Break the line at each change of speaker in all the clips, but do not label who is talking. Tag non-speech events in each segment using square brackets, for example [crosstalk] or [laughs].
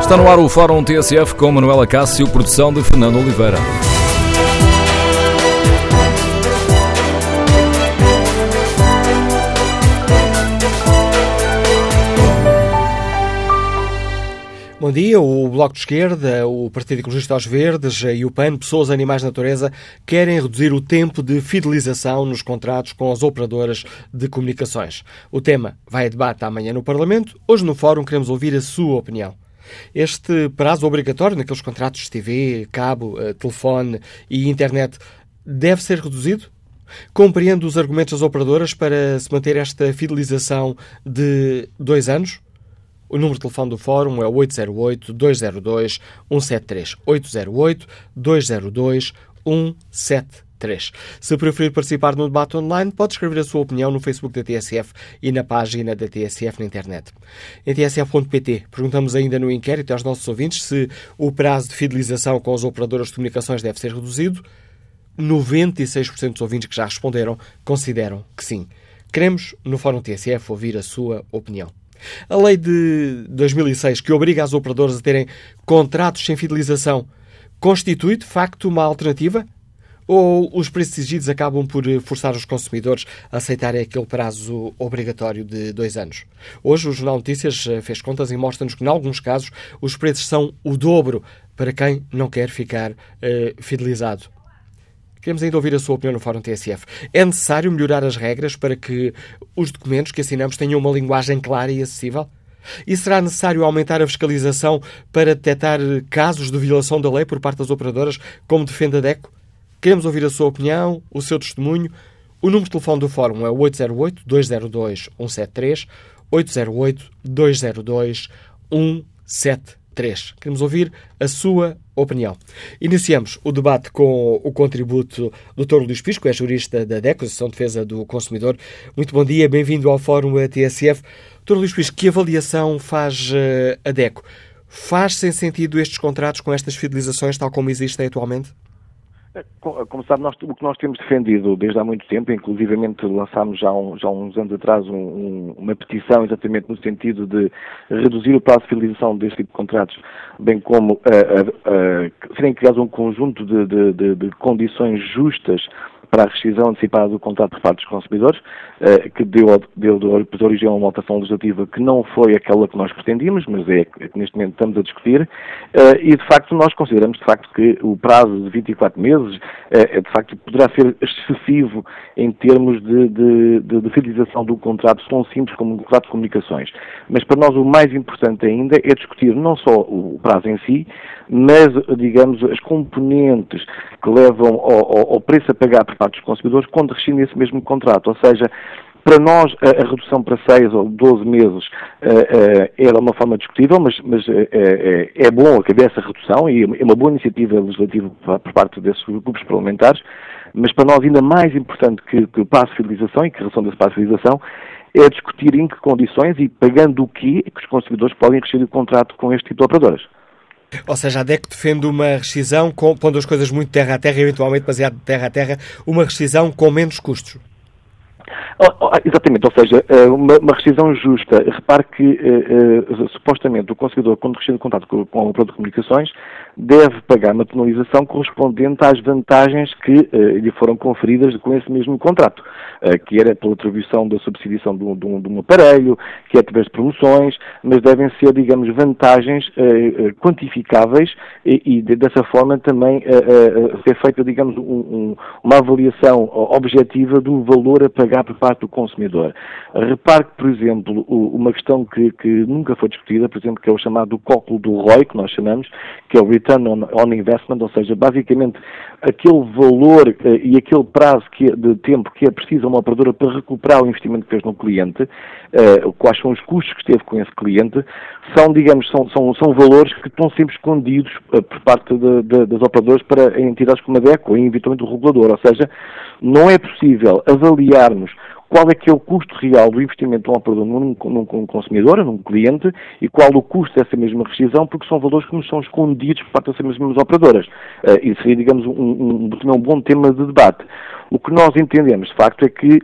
Está no ar o Fórum TSF com Manuela Cássio, produção de Fernando Oliveira.
Bom dia. O Bloco de Esquerda, o Partido Ecologista aos Verdes e o PAN, Pessoas, Animais Natureza, querem reduzir o tempo de fidelização nos contratos com as operadoras de comunicações. O tema vai a debate amanhã no Parlamento. Hoje no Fórum queremos ouvir a sua opinião. Este prazo obrigatório naqueles contratos de TV, cabo, eh, telefone e internet deve ser reduzido? Compreendo os argumentos das operadoras para se manter esta fidelização de dois anos? O número de telefone do Fórum é 808-202-173. 808-202-173. Se preferir participar no debate online, pode escrever a sua opinião no Facebook da TSF e na página da TSF na internet. Em tsf.pt, perguntamos ainda no inquérito aos nossos ouvintes se o prazo de fidelização com as operadoras de comunicações deve ser reduzido. 96% dos ouvintes que já responderam consideram que sim. Queremos, no Fórum TSF, ouvir a sua opinião. A lei de 2006, que obriga as operadoras a terem contratos sem fidelização, constitui de facto uma alternativa? Ou os preços exigidos acabam por forçar os consumidores a aceitarem aquele prazo obrigatório de dois anos? Hoje o Jornal Notícias fez contas e mostra-nos que, em alguns casos, os preços são o dobro para quem não quer ficar uh, fidelizado. Queremos ainda ouvir a sua opinião no Fórum TSF. É necessário melhorar as regras para que os documentos que assinamos tenham uma linguagem clara e acessível? E será necessário aumentar a fiscalização para detectar casos de violação da lei por parte das operadoras, como defende a DECO? Queremos ouvir a sua opinião, o seu testemunho. O número de telefone do Fórum é 808-202-173, 808-202-173. 3. Queremos ouvir a sua opinião. Iniciamos o debate com o contributo do Dr. Luís Pisco, é jurista da DECO, Associação de Defesa do Consumidor. Muito bom dia, bem-vindo ao Fórum TSF. Dr. Luís Pisco, que avaliação faz eh, a DECO? Faz sem sentido estes contratos com estas fidelizações tal como existem atualmente?
Como sabe, nós, o que nós temos defendido desde há muito tempo, inclusivamente lançámos já, um, já uns anos atrás um, um, uma petição exatamente no sentido de reduzir o prazo de fidelização deste tipo de contratos, bem como uh, uh, uh, serem criados um conjunto de, de, de, de condições justas para a rescisão antecipada do contrato por parte dos consumidores, eh, que deu, deu, deu origem a uma alteração legislativa que não foi aquela que nós pretendíamos, mas é que neste momento estamos a discutir, eh, e de facto nós consideramos de facto que o prazo de 24 meses eh, de facto poderá ser excessivo em termos de, de, de, de fidelização do contrato tão simples como um contrato de comunicações. Mas para nós o mais importante ainda é discutir não só o prazo em si, mas, digamos, as componentes que levam ao, ao preço a pagar por parte dos consumidores quando rescindem esse mesmo contrato. Ou seja, para nós, a, a, redução para 6 ou 12 meses uh, uh, era uma forma discutível, mas, mas uh, é bom haver essa redução e é uma boa iniciativa legislativa por parte desses grupos parlamentares, mas para nós ainda mais importante que, que o passo de fidelização e que a redução desse passo de fidelização é discutir em que condições e pagando o quê que os consumidores podem rescindir o contrato com este tipo de operadoras.
Ou seja, a DEC defende uma rescisão, com, pondo as coisas muito terra a terra, eventualmente baseado terra a terra, uma rescisão com menos custos.
Oh, oh, exatamente, ou seja, eh, uma, uma rescisão justa. Repare que, uh, uh, supostamente, o consumidor, quando rescinde o contrato com, com a operador de comunicações, deve pagar uma penalização correspondente às vantagens que uh, lhe foram conferidas com esse mesmo contrato, que era pela atribuição da subsidiação de um, de, um, de um, aparelho, que é através de promoções, mas devem ser, digamos, vantagens quantificáveis e, e, dessa forma também ser feita, digamos, um, uma avaliação objetiva do valor a pagar por parte do consumidor. Repare que, por exemplo, uma questão que, que, nunca foi discutida, por exemplo, que é o chamado cálculo do ROI, que nós chamamos, que é o Return on, on Investment, ou seja, basicamente aquele valor uh, e aquele prazo é, de tempo que é preciso a uma operadora para recuperar o investimento que fez no cliente, uh, quais são os custos que esteve com esse cliente, são, digamos, são, são, são valores que estão sempre escondidos uh, por parte de, de, das operadoras para entidades como a DECO, e eventualmente o regulador, ou seja, não é possível avaliarmos qual é que é o custo real do investimento de um operador num, num, consumidor, num cliente, e qual o custo dessa mesma rescisão, porque são valores que nos são escondidos por parte dessas mesmas operadoras. Uh, isso seria, digamos, um, um, um bom tema de debate. O que nós entendemos, de facto, é que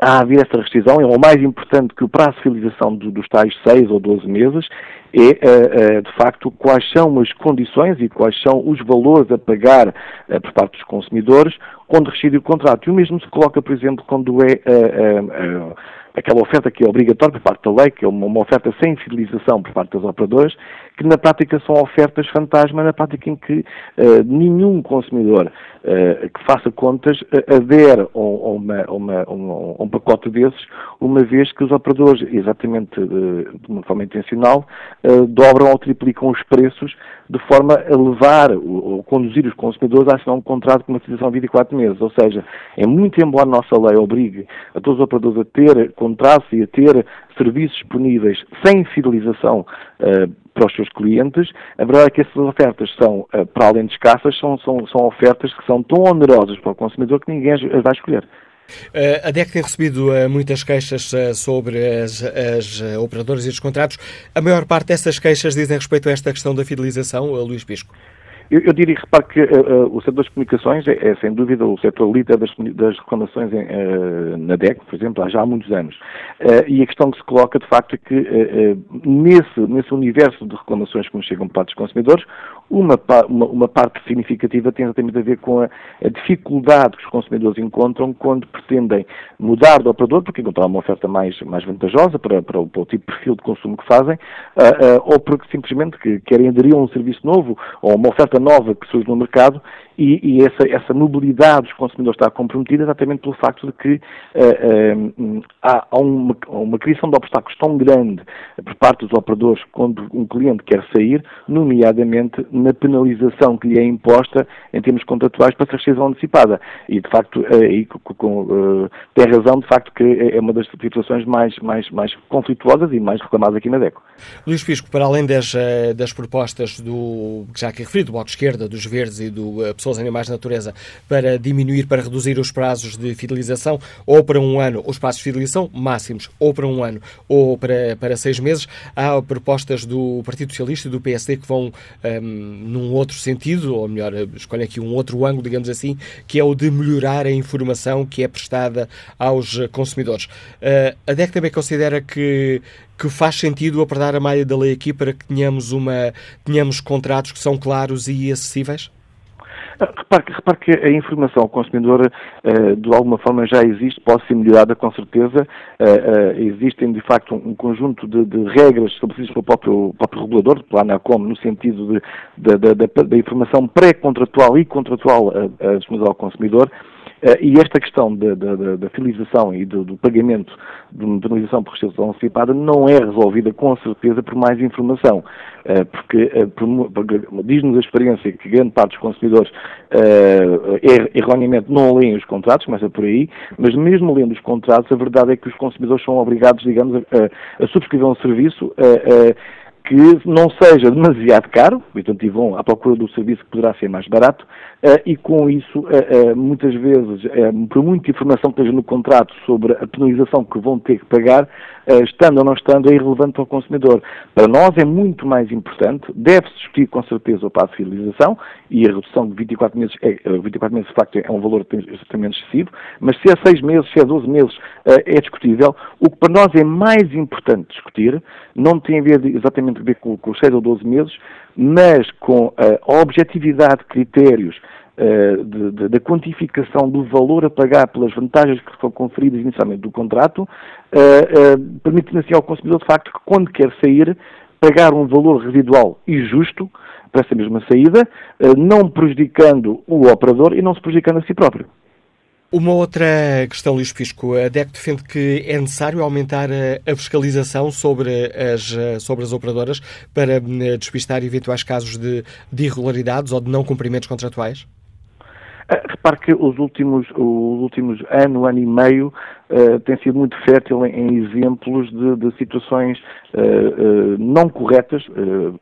há haver essa rescisão, é o mais importante que o prazo de fidelização do, dos tais 6 ou 12 meses é, uh, uh, de facto, quais são as condições e quais são os valores a pagar uh, por parte dos consumidores quando rescinde o contrato. E o mesmo se coloca, por exemplo, quando é aquela oferta que é obrigatória por parte da lei, que é uma, oferta sem fidelização por parte das operadoras, que na prática são ofertas fantasma, na prática em que uh, nenhum consumidor uh, que faça contas uh, adere a, uma, uma, um, um, pacote desses, uma vez que os operadores, exatamente de uma forma intencional, dobram ou triplicam os preços de forma a levar ou conduzir os consumidores a assinar um contrato com uma fidelização de 24 meses. Ou seja, é muito embora a nossa lei obrigue a todos os operadores a ter contratos e a ter serviços disponíveis sem fidelização uh, para os seus clientes, a verdade é que essas ofertas são, uh, para além de escassas, são, são, são ofertas que são tão onerosas para o consumidor que ninguém as vai escolher.
Uh, a DEC tem recebido muitas queixas sobre as, as operadoras e os contratos. A maior parte dessas queixas dizem respeito a esta questão da fidelização, Luís Pisco.
Eu, eu diria, repare que uh, o setor das comunicações é, é, sem dúvida, o setor líder das, das reclamações em, uh, na DEC, por exemplo, há já há muitos anos. e a questão que se coloca, de facto, é que nesse, nesse universo de reclamações que nos chegam parte dos consumidores, uma, uma, uma, parte significativa tem exatamente a ver com a, a, dificuldade que os consumidores encontram quando pretendem mudar de operador, porque encontrar uma oferta mais, mais vantajosa para, para, o, para o tipo de perfil de consumo que fazem, uh, uh, ou porque simplesmente que querem aderir a um serviço novo ou uma oferta nova que surge no mercado e, e essa, essa, mobilidade dos consumidores está comprometida exatamente pelo facto de que uh, uh, há, uma, uma, criação de obstáculos tão grande por parte dos operadores quando um cliente quer sair, nomeadamente na penalização que lhe é imposta em termos contratuais para rescisão antecipada. E, de facto, uh, com, tem razão, de facto, que é, é uma das situações mais, mais, mais conflituosas e mais reclamadas aqui na DECO.
Luís Pisco, para além das, das propostas do, já aqui referi, do Bloco de Esquerda, dos Verdes e do pessoas, animais natureza, para diminuir, para reduzir os prazos de fidelização, ou para um ano, os prazos de fidelização máximos, ou para um ano, ou para, para seis meses. Há propostas do Partido Socialista e do PSD que vão um, num outro sentido, ou melhor, escolhem aqui um outro ângulo, digamos assim, que é o de melhorar a informação que é prestada aos consumidores. Uh, a DEC também considera que que faz sentido apertar a malha da lei aqui para que tenhamos, uma, tenhamos contratos que são claros e acessíveis?
Repare, repare que a informação ao consumidor, uh, de alguma forma, já existe, pode ser melhorada, com certeza. Uh, uh, existem, de facto, um, um conjunto de, de, regras estabelecidas pelo próprio, próprio regulador, pela ANACOM, no sentido de, de, da informação pré-contratual e contratual disponível ao consumidor. Uh, e esta questão da, da, filização e do, do, pagamento de uma penalização por restrição antecipada não é resolvida com certeza por mais informação, uh, porque, uh, porque diz-nos a experiência que grande parte dos consumidores er, erroneamente não leem os contratos, começa por aí, mas mesmo lendo os contratos, a verdade é que os consumidores são obrigados, digamos, a, a subscrever um serviço que não seja demasiado caro, portanto, vão à procura do serviço que poderá ser mais barato, uh, e com isso, uh, uh, muitas vezes, por muita informação que esteja no contrato sobre a penalização que vão ter que pagar, estando ou não estando, é irrelevante para o consumidor. Para nós é muito mais importante, deve-se discutir com certeza o passo de fidelização, e a redução de 24 meses, é, 24 meses de facto é um valor extremamente excessivo, mas se é 6 meses, se é 12 meses, é discutível. O que para nós é mais importante discutir, não tem a ver exatamente a ver com, com os 6 ou 12 meses, mas com a objetividade de critérios uh, da quantificação do valor a pagar pelas vantagens que foram conferidas inicialmente do contrato, uh, uh, permitindo assim ao consumidor, de facto, que quando quer sair, pagar um valor residual e justo para essa mesma saída, não prejudicando o operador e não se prejudicando a si próprio.
Uma outra questão, Luís Pisco. A DEC defende que é necessário aumentar a fiscalização sobre as, sobre as operadoras para eh, despistar eventuais casos de, de irregularidades ou de não cumprimentos contratuais?
Ah, repare que os últimos, os últimos ano, ano e meio, uh, tem sido muito fértil em, em exemplos de, de situações uh, uh, não corretas,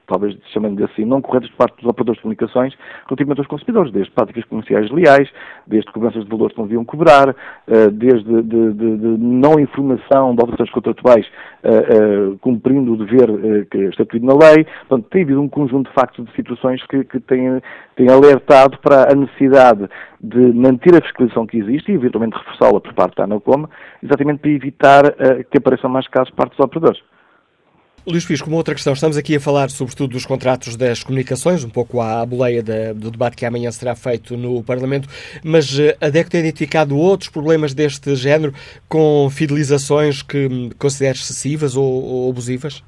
talvez chamando assim, não corretas por parte dos operadores de comunicações relativamente aos consumidores, desde práticas comerciais leais, desde cobranças de valores que não deviam cobrar, desde de, de, de, não informação de obrigações contratuais cumprindo o dever que é estatuído na lei. Portanto, tem havido um conjunto de factos de situações que, que têm, têm alertado para a necessidade de manter a fiscalização que existe e eventualmente reforçá-la por parte da ANACOM, exatamente para evitar uh, que apareçam mais casos por parte dos operadores.
Luís Pisco, uma outra questão. Estamos aqui a falar sobretudo dos contratos das comunicações, um pouco à boleia do debate que amanhã será feito no Parlamento, mas eh, a DEC tem identificado outros problemas deste género com fidelizações que considera excessivas ou, ou abusivas?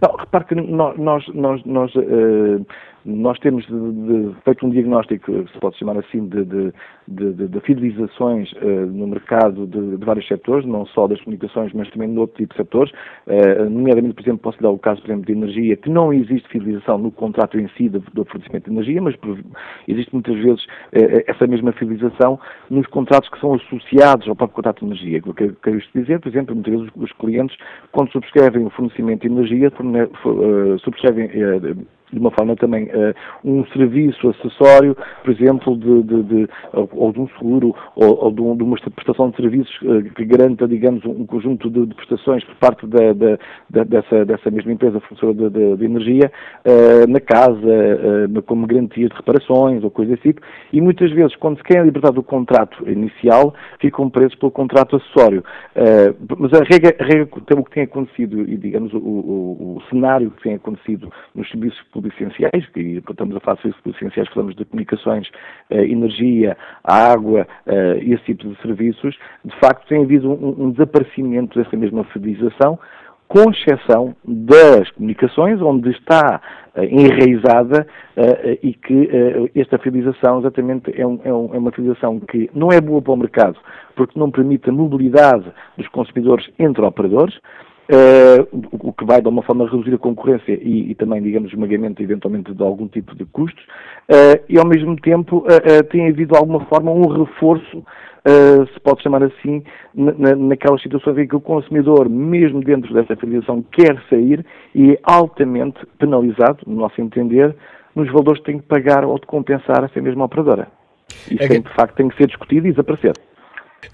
Não, repare que nós, nós, nós, nós uh, nós temos de, de, feito um diagnóstico, se pode chamar assim, de, de fidelizações uh, no mercado de, vários setores, não só das comunicações, mas também de outro tipo de setores. Uh, nomeadamente, por exemplo, posso dar o caso, por exemplo, de energia, que não existe fidelização no contrato em si do, fornecimento de energia, mas por, existe muitas vezes uh, essa mesma fidelização nos contratos que são associados ao próprio contrato de energia. O que quero dizer, por exemplo, muitas vezes os clientes, quando subscrevem o fornecimento de energia, subscrevem de uma forma também uh, um serviço acessório, por exemplo, de, de, de ou, de um seguro ou, ou de, um, de, uma prestação de serviços uh, que garanta, digamos, um conjunto de, prestações por parte da, da, dessa, dessa mesma empresa fornecedora de, energia uh, na casa, como garantia de reparações ou coisa tipo, e muitas vezes, quando se quer libertar do contrato inicial, ficam presos pelo contrato acessório. mas a regra, a regra, o que tem acontecido, e digamos, o, o, o cenário que tem acontecido nos serviços públicos essenciais, que estamos a falar de serviços públicos essenciais, falamos de comunicações, eh, energia, água, eh, esse tipo de serviços, de facto tem havido um, um desaparecimento dessa mesma fidelização, com exceção das comunicações, onde está uh, enraizada e que esta fidelização exatamente é, um, é, um, é, uma fidelização que não é boa para o mercado, porque não permite a mobilidade dos consumidores entre operadores, Uh, o que vai de uma forma reduzir a concorrência e, e, também, digamos, esmagamento eventualmente de algum tipo de custos, uh, e ao mesmo tempo uh, tem havido de alguma forma um reforço, se pode chamar assim, na, naquelas situações em que o consumidor, mesmo dentro dessa filiação, quer sair e é altamente penalizado, no nosso entender, nos valores que tem que pagar ou de compensar essa mesma operadora. Isso é tem, de facto tem que ser discutido e desaparecer.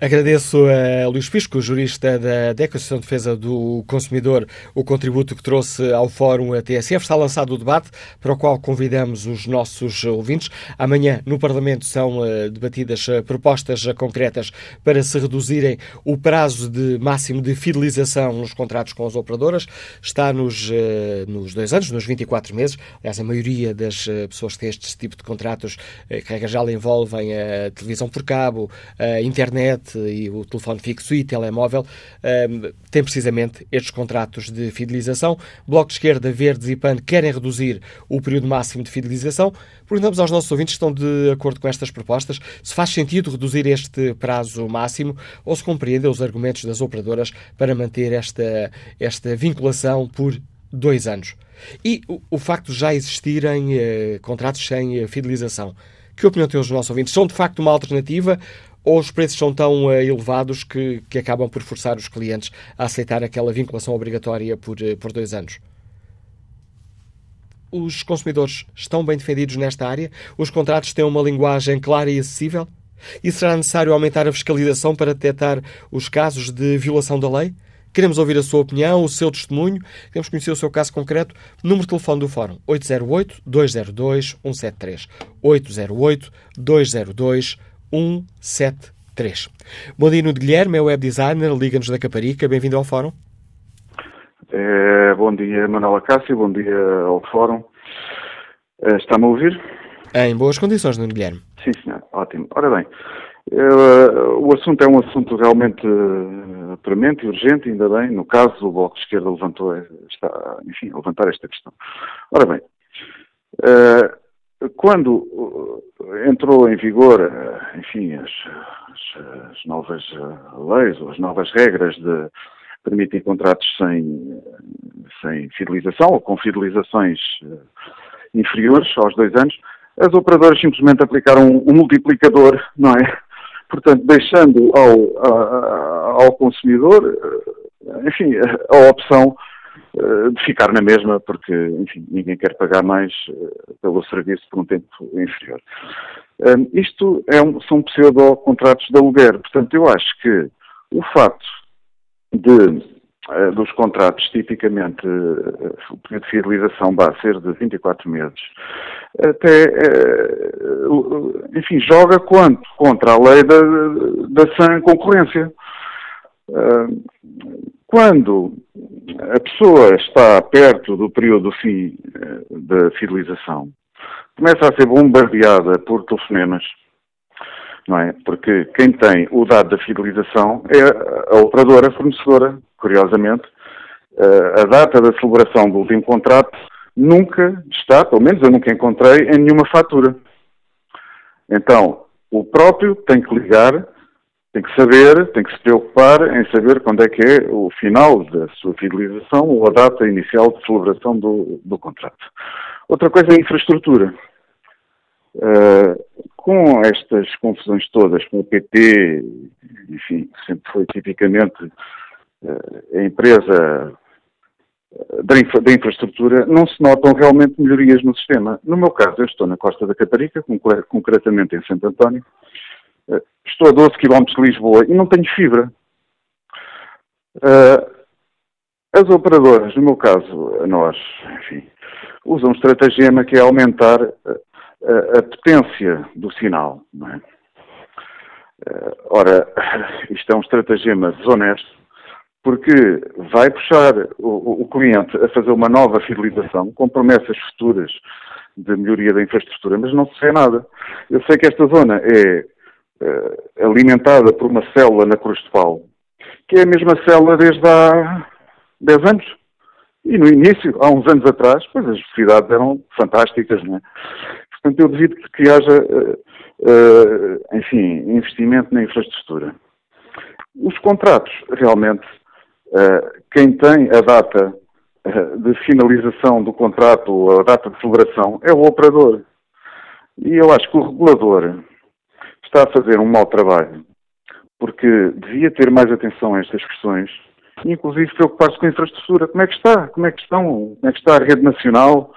Agradeço a Luís Pisco, jurista da DECO, Associação de Defesa do Consumidor, o contributo que trouxe ao Fórum TSF. Está lançado o debate para o qual convidamos os nossos ouvintes. Amanhã, no Parlamento, são uh, debatidas uh, propostas concretas para se reduzirem o prazo de máximo de fidelização nos contratos com as operadoras. Está nos, nos dois anos, nos 24 meses. Aliás, a maioria das pessoas que têm este tipo de contratos, que já envolvem a televisão por cabo, a internet, internet e o telefone fixo e telemóvel um, têm precisamente estes contratos de fidelização. Bloco de Esquerda, Verdes e PAN querem reduzir o período máximo de fidelização. Perguntamos aos nossos ouvintes se estão de acordo com estas propostas, se faz sentido reduzir este prazo máximo ou se compreendem os argumentos das operadoras para manter esta, esta vinculação por dois anos. E o, o facto de já existirem eh, contratos sem eh, fidelização. Que opinião têm os nossos ouvintes? São de facto uma alternativa ou os preços são tão uh, elevados que, que acabam por forçar os clientes a aceitar aquela vinculação obrigatória por, uh, por dois anos? Os consumidores estão bem defendidos nesta área? Os contratos têm uma linguagem clara e acessível? E será necessário aumentar a fiscalização para detectar os casos de violação da lei? Queremos ouvir a sua opinião, o seu testemunho. Queremos conhecer o seu caso concreto. Número de telefone do Fórum: 808-202-173. 808-202-173. 173. Bom dia, Nuno Guilherme, é web designer, liga-nos da Caparica. Bem-vindo ao Fórum.
É, bom dia, Manuela Cássio, bom dia ao Fórum. É, Está-me a ouvir?
Em boas condições, Nuno Guilherme.
Sim, senhor, ótimo. Ora bem, uh, o assunto é um assunto realmente premente e urgente, ainda bem. No caso, o Bloco de Esquerda levantou, está, enfim, levantar esta questão. Ora bem, quando uh, entrou em vigor, uh, enfim, as, as, as novas uh, leis ou as novas regras de permitem contratos sem, sem fidelização ou com fidelizações inferiores aos dois anos, as operadoras simplesmente aplicaram um multiplicador, não é? Portanto, deixando ao, ao consumidor, enfim, a opção eh, de ficar na mesma, porque, enfim, ninguém quer pagar mais eh, pelo serviço por um tempo inferior. Um, isto é um, são pseudo-contratos de aluguer. Portanto, eu acho que o facto de, dos contratos, tipicamente, o período de fidelização vai ser de 24 meses, até, eh, enfim, joga quanto contra a lei da, da sã concorrência. Quando a pessoa está perto do período do fim da fidelização, começa a ser bombardeada por telefonemas, não é? Porque quem tem o dado da fidelização é a operadora fornecedora, curiosamente. A data da celebração do último contrato nunca está, pelo menos eu nunca encontrei, em nenhuma fatura. Então, o próprio tem que ligar, tem que saber, tem que se preocupar em saber quando é que é o final da sua fidelização ou a data inicial de celebração do, do contrato. Outra coisa é a infraestrutura. Uh, com estas confusões todas, com o PT, enfim, sempre foi tipicamente uh, a empresa da, infra, da, infraestrutura, não se notam realmente melhorias no sistema. No meu caso, eu estou na Costa da Caparica, concretamente em Santo António, estou a 12 km de Lisboa e não tenho fibra. as operadoras, no meu caso, nós, enfim, usam um estratagema que é aumentar a, a potência do sinal. É? Eh, ora, [laughs] isto é um estratagema desonesto, porque vai puxar o, o, cliente a fazer uma nova fidelização com promessas futuras de melhoria da infraestrutura, mas não se vê nada. Eu sei que esta zona é uh, alimentada por uma célula na Cruz de Paulo, que é a mesma célula desde há 10 anos. E no início, há uns anos atrás, pois as velocidades eram fantásticas, não é? Portanto, eu devido que haja, uh, uh, enfim, investimento na infraestrutura. Os contratos, realmente, uh, quem tem a data de finalização do contrato, a data de celebração, é o operador. E eu acho que o regulador está a fazer um mau trabalho, porque devia ter mais atenção a estas questões, inclusive preocupar-se com a infraestrutura. Como é que está? Como é que estão? Como é que está a rede nacional?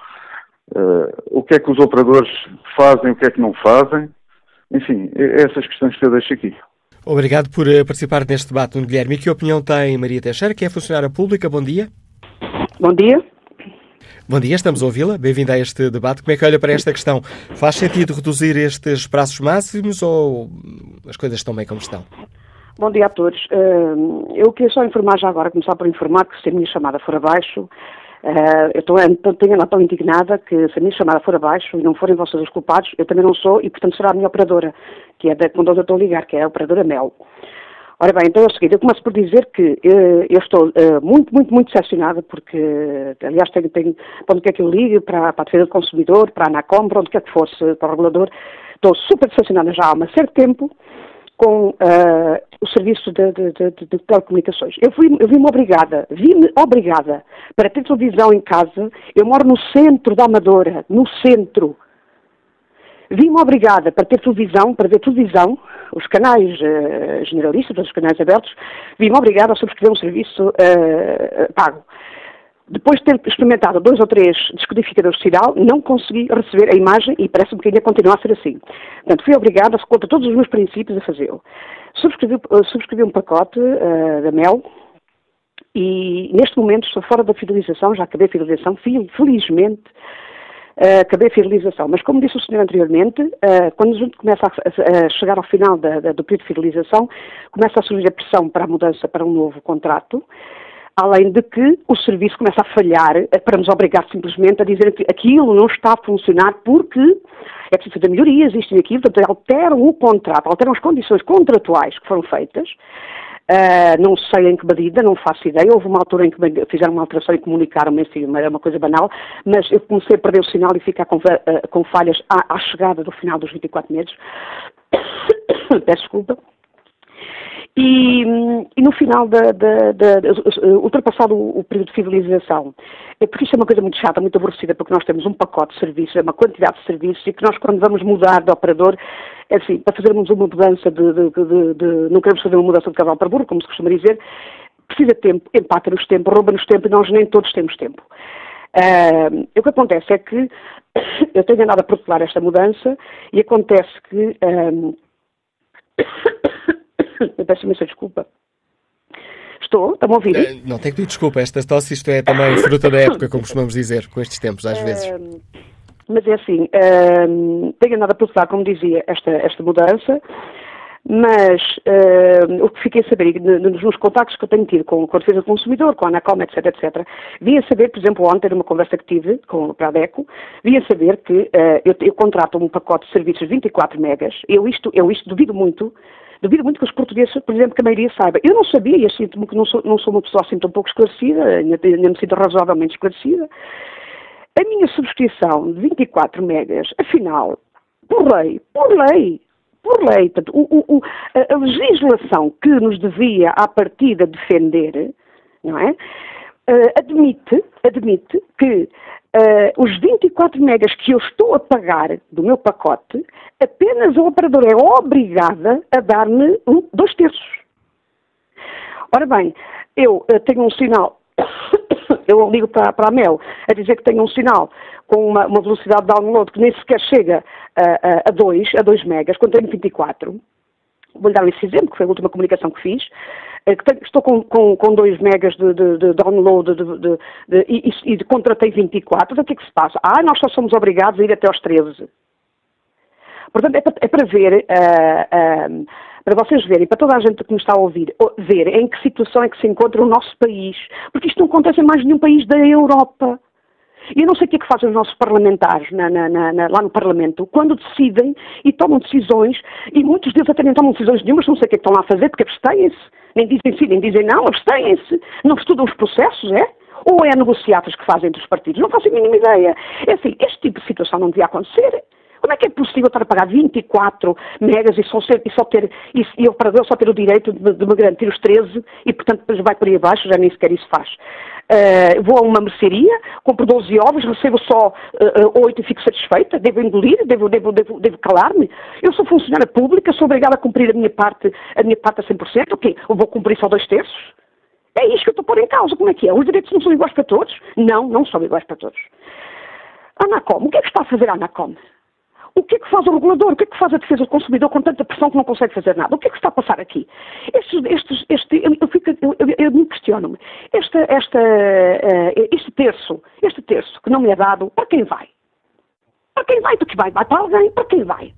Uh, o que é que os operadores fazem, o que é que não fazem. Enfim, essas questões que eu deixo aqui.
Obrigado por eh, participar neste debate, Guilherme. E que opinião tem Maria Teixeira, que é funcionária pública? Bom dia.
Bom dia.
Bom dia, estamos a ouvi-la. Bem-vinda a este debate. Como é que olha para esta questão? Faz sentido reduzir estes prazos máximos ou as coisas estão bem como estão?
Bom dia a todos. Eh, eu queria só informar já agora, começar por informar que se a minha chamada for abaixo, Uh, eu tenho lá tão indignada que se a minha chamada for abaixo e não forem vocês os culpados, eu também não sou e, portanto, será a minha operadora, que é da quando eu estou a ligar, que é a operadora Mel. Ora bem, então é o seguinte, eu começo por dizer que uh, eu estou uh, muito, muito, muito decepcionada, porque, aliás, tenho, tenho, para onde quer que eu ligue, para, para a defesa do consumidor, para a ANACOM, para onde quer que fosse, para o regulador, estou super decepcionada já há um certo tempo, com uh, o serviço de, de, de, de telecomunicações. Eu, fui, eu vi-me obrigada, vi-me obrigada para ter televisão em casa. Eu moro no centro da Amadora, no centro. Vi-me obrigada para ter televisão, para ver televisão, os canais uh, generalistas, os canais abertos, vi-me obrigada a subscrever um serviço uh, pago. Depois de ter experimentado dois ou três descodificadores de sinal, não consegui receber a imagem e parece-me que ainda continua a ser assim. Portanto, fui obrigada, contra todos os meus princípios, a fazê-lo. Subscrevi, subscrevi, um pacote uh, da Mel e neste momento estou fora da fidelização, já acabei a fidelização, felizmente uh, a fidelização. Mas como disse o senhor anteriormente, uh, quando a gente começa a, a chegar ao final da, da, do período de fidelização, começa a surgir a pressão para a mudança para um novo contrato, além de que o serviço começa a falhar eh, para nos obrigar simplesmente a dizer que aquilo não está a funcionar porque é preciso fazer melhorias, isto e aquilo, portanto, alteram o contrato, alteram as condições contratuais que foram feitas. Uh, não sei em que medida, não faço ideia. Houve uma altura em que fizeram uma alteração e comunicaram-me, enfim, era uma coisa banal, mas eu comecei a perder o sinal e ficar com, uh, com falhas à, à, chegada do final dos 24 meses. [coughs] Peço desculpa. E, e, no final, da, da, da, ultrapassado o, o, período de fidelização, é porque isto é uma coisa muito chata, muito aborrecida, porque nós temos um pacote de serviços, é uma quantidade de serviços, e que nós, quando vamos mudar de operador, é assim, para fazermos uma mudança de, de, de, de não queremos fazer uma mudança de cavalo para burro, como se costuma dizer, precisa de tempo, empata-nos tempo, rouba-nos tempo, e nós nem todos temos tempo. Uh, o que acontece é que [coughs] eu tenho andado a protelar esta mudança e acontece que. Uh, [laughs] Eu peço imensa desculpa. Estou? Está-me a ouvir? Uh,
não, tenho que pedir desculpa. Esta tosse, isto é também [laughs] fruta da época, como costumamos dizer, com estes tempos, às vezes. Uh,
Mas é assim, uh, tenho andado a processar, como dizia, esta, esta mudança, mas uh, o que fiquei a saber, nos contactos que eu tenho tido com, com a defesa do consumidor, com a Anacom, etc, etc, vim a saber, por exemplo, ontem, numa conversa que tive com a Pradeco, vim a saber que uh, eu, eu, contrato um pacote de serviços de 24 megas, eu isto, eu isto duvido muito, duvido muito que os portugueses, por exemplo, que a maioria saiba. Eu não sabia, e sinto-me que não sou, não sou uma pessoa assim tão pouco esclarecida, ainda, me sinto razoavelmente esclarecida. A minha subscrição de 24 megas, afinal, por lei, por lei, por lei, portanto, o, o, a legislação que nos devia, à partida, defender, não é? Uh, admite, admite que uh, os 24 megas que eu estou a pagar do meu pacote, apenas a operadora é obrigada a dar-me um, dois terços. Ora bem, eu uh, tenho um sinal, [coughs] eu ligo para, para a Mel a dizer que tenho um sinal com uma, uma velocidade de download que nem sequer chega a 2 a 2 megas, quando tenho 24. Vou-lhe dar esse exemplo, que foi a última comunicação que fiz. Tenho, estou com, com, com 2 megas de, de, de download de, e, e contratei 24. Então o que é que se passa? Ah, nós só somos obrigados a ir até aos 13. Portanto, é para, é para ver, uh, uh, para vocês verem, para toda a gente que me está a ouvir, ver em que situação é que se encontra o nosso país. Porque isto não acontece em mais nenhum país da Europa. E eu não sei o que é que fazem os nossos parlamentares na, na, na, lá no Parlamento, quando decidem e tomam decisões, e muitos deles até nem tomam decisões nenhumas, não sei o que é que estão lá a fazer, porque abstêm-se. Nem dizem sim, nem dizem não, abstêm-se. Não estudam os processos, é? Ou é negociatas que fazem entre os partidos? Não faço a mínima ideia. É assim, este tipo de situação não devia acontecer. Como é que é possível estar a pagar 24 megas e só, ser, e só ter, e, e o operador só ter o direito de, de me garantir os 13 e, portanto, depois vai por aí abaixo, já nem sequer isso faz. Uh, vou a uma mercearia, compro 12 ovos, recebo só uh, uh, 8 e fico satisfeita, devo engolir, devo, devo, devo, devo calar-me. Eu sou funcionária pública, sou obrigada a cumprir a minha parte, a minha parte a 100%, o quê? Eu vou cumprir só dois terços? É isto que eu estou a pôr em causa, como é que é? Os direitos não são iguais para todos? Não, não são iguais para todos. Anacom, o que é que está a fazer a Anacom? O que é que faz o regulador? O que é que faz a defesa do consumidor com tanta pressão que não consegue fazer nada? O que é que está a passar aqui? Estes, estes, este, eu, eu, eu, eu me questiono-me. Esta, esta, uh, este terço, este terço que não me é dado, para quem vai? Para quem vai? Porque vai, vai para alguém, para quem vai?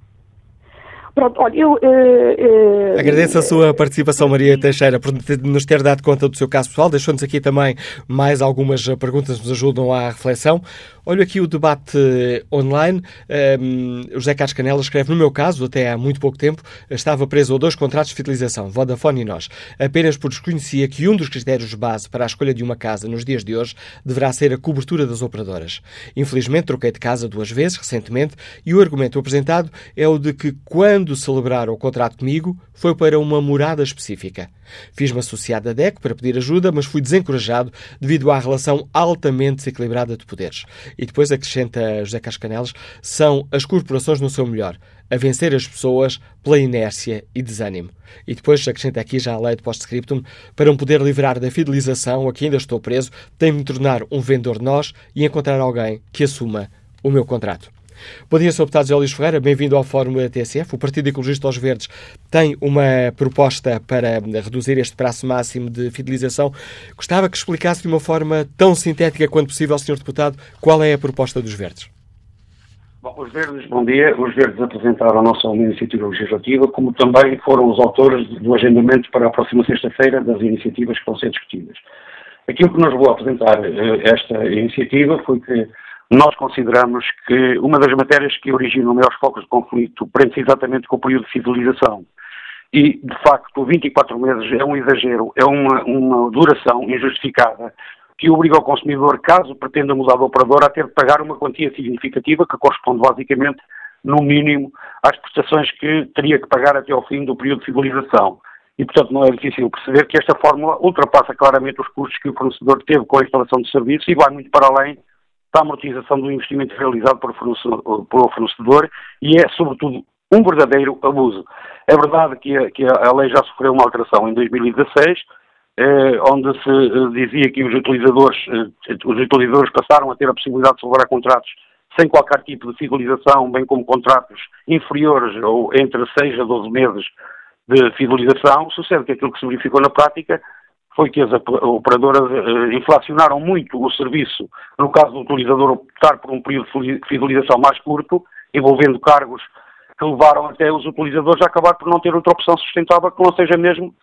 Pronto, olha, eu. Uh,
uh... Agradeço a sua participação, Maria Teixeira, por nos ter dado conta do seu caso pessoal. Deixou-nos aqui também mais algumas perguntas que nos ajudam à reflexão. Olho aqui o debate online. Um, o José Carlos Canela escreve: No meu caso, até há muito pouco tempo, estava preso a dois contratos de fidelização, Vodafone e nós, apenas por desconhecia que um dos critérios de base para a escolha de uma casa nos dias de hoje deverá ser a cobertura das operadoras. Infelizmente, troquei de casa duas vezes recentemente e o argumento apresentado é o de que quando quando celebraram o contrato comigo, foi para uma morada específica. Fiz-me associado à DEC para pedir ajuda, mas fui desencorajado devido à relação altamente desequilibrada de poderes. E depois acrescenta José Cascanelas, são as corporações no seu melhor, a vencer as pessoas pela inércia e desânimo. E depois acrescenta aqui já a lei de post-scriptum, para me poder livrar da fidelização a que ainda estou preso, tenho de me tornar um vendedor de nós e encontrar alguém que assuma o meu contrato. Bom dia, Sr. Deputado José Luís Ferreira, bem-vindo ao Fórum da TSF. O Partido Ecologista aos Verdes tem uma proposta para reduzir este prazo máximo de fidelização. Gostava que explicasse de uma forma tão sintética quanto possível, Sr. Deputado, qual é a proposta dos Verdes.
Bom, os Verdes, bom dia. Os Verdes apresentaram a nossa iniciativa legislativa, como também foram os autores do agendamento para a próxima sexta-feira das iniciativas que vão ser discutidas. Aquilo que nos levou a apresentar eh, esta iniciativa foi que nós consideramos que uma das matérias que originam maiores focos de conflito prende-se exatamente com o período de civilização. E, de facto, 24 meses é um exagero, é uma, uma duração injustificada que obriga o consumidor, caso pretenda mudar de operador, a ter de pagar uma quantia significativa que corresponde basicamente, no mínimo, às prestações que teria que pagar até ao fim do período de civilização. E, portanto, não é difícil perceber que esta fórmula ultrapassa claramente os custos que o fornecedor teve com a instalação de serviços e vai muito para além da amortização do investimento realizado pelo fornecedor e é, sobretudo, um verdadeiro abuso. É verdade que a, que a lei já sofreu uma alteração em 2016, eh, onde se eh, dizia que os utilizadores, eh, os utilizadores passaram a ter a possibilidade de celebrar contratos sem qualquer tipo de fidelização, bem como contratos inferiores ou entre 6 a 12 meses de fidelização. Sucede que aquilo que se verificou na prática foi que as operadoras eh, inflacionaram muito o serviço, no caso do utilizador optar por um período de fidelização mais curto, envolvendo cargos que levaram até os utilizadores a acabar por não ter outra opção sustentável que não seja mesmo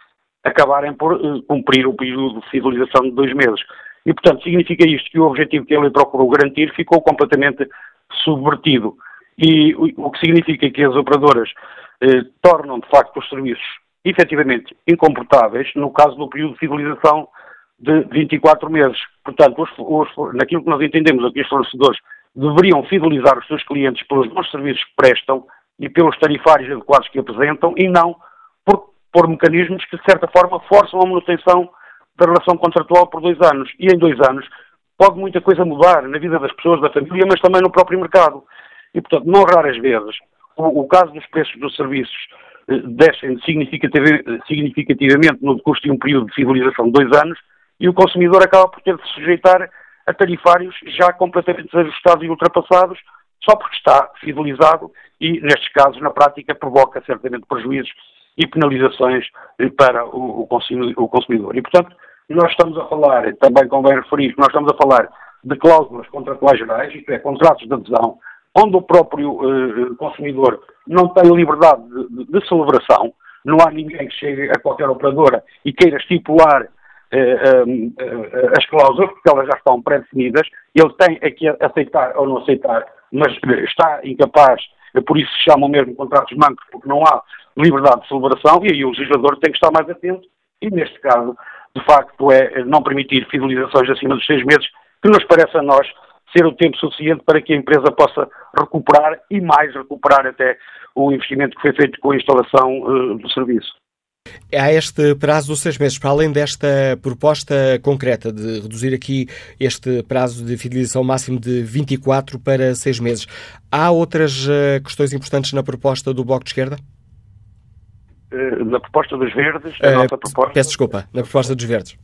acabarem por uh, cumprir o período de fidelização de dois meses. E, portanto, significa isto que o objetivo que ele procurou garantir ficou completamente subvertido. E o que significa que as operadoras eh, tornam, de facto, os serviços efetivamente incomportáveis no caso do período de fidelização de 24 meses. Portanto, os, os, naquilo que nós entendemos aqui, os fornecedores deveriam fidelizar os seus clientes pelos bons serviços que prestam e pelos tarifários adequados que apresentam e não por, por mecanismos que, de certa forma, forçam a manutenção da relação contratual por dois anos. E em dois anos pode muita coisa mudar na vida das pessoas, da família, mas também no próprio mercado. E, portanto, não raras vezes, o, o caso dos preços dos serviços descem significativamente no decurso de um período de fidelização de dois anos e o consumidor acaba por ter de se sujeitar a tarifários já completamente desajustados e ultrapassados só porque está fidelizado e, nestes casos, na prática, provoca certamente prejuízos e penalizações para o, consumidor. E, portanto, nós estamos a falar, também convém referir nós estamos a falar de cláusulas contratuais gerais, isto é, contratos de adesão, onde o próprio uh, consumidor não tem liberdade de, de, de, celebração, não há ninguém que chegue a qualquer operadora e queira estipular uh, as cláusulas, porque elas já estão pré-definidas, ele tem é que aceitar ou não aceitar, mas está incapaz, por isso se chamam mesmo contratos mancos, porque não há liberdade de celebração, e aí o legislador tem que estar mais atento, e neste caso, de facto, é não permitir fidelizações acima dos seis meses, que nos parece a nós ser o tempo suficiente para que a empresa possa recuperar e mais recuperar até o investimento que foi feito com a instalação uh, do serviço.
Há este prazo dos seis meses, para além desta proposta concreta de reduzir aqui este prazo de fidelização máximo de 24 para seis meses, há outras uh, questões importantes na proposta do Bloco de Esquerda?
Uh, na proposta dos Verdes, a nossa proposta...
Peço desculpa, na proposta dos Verdes.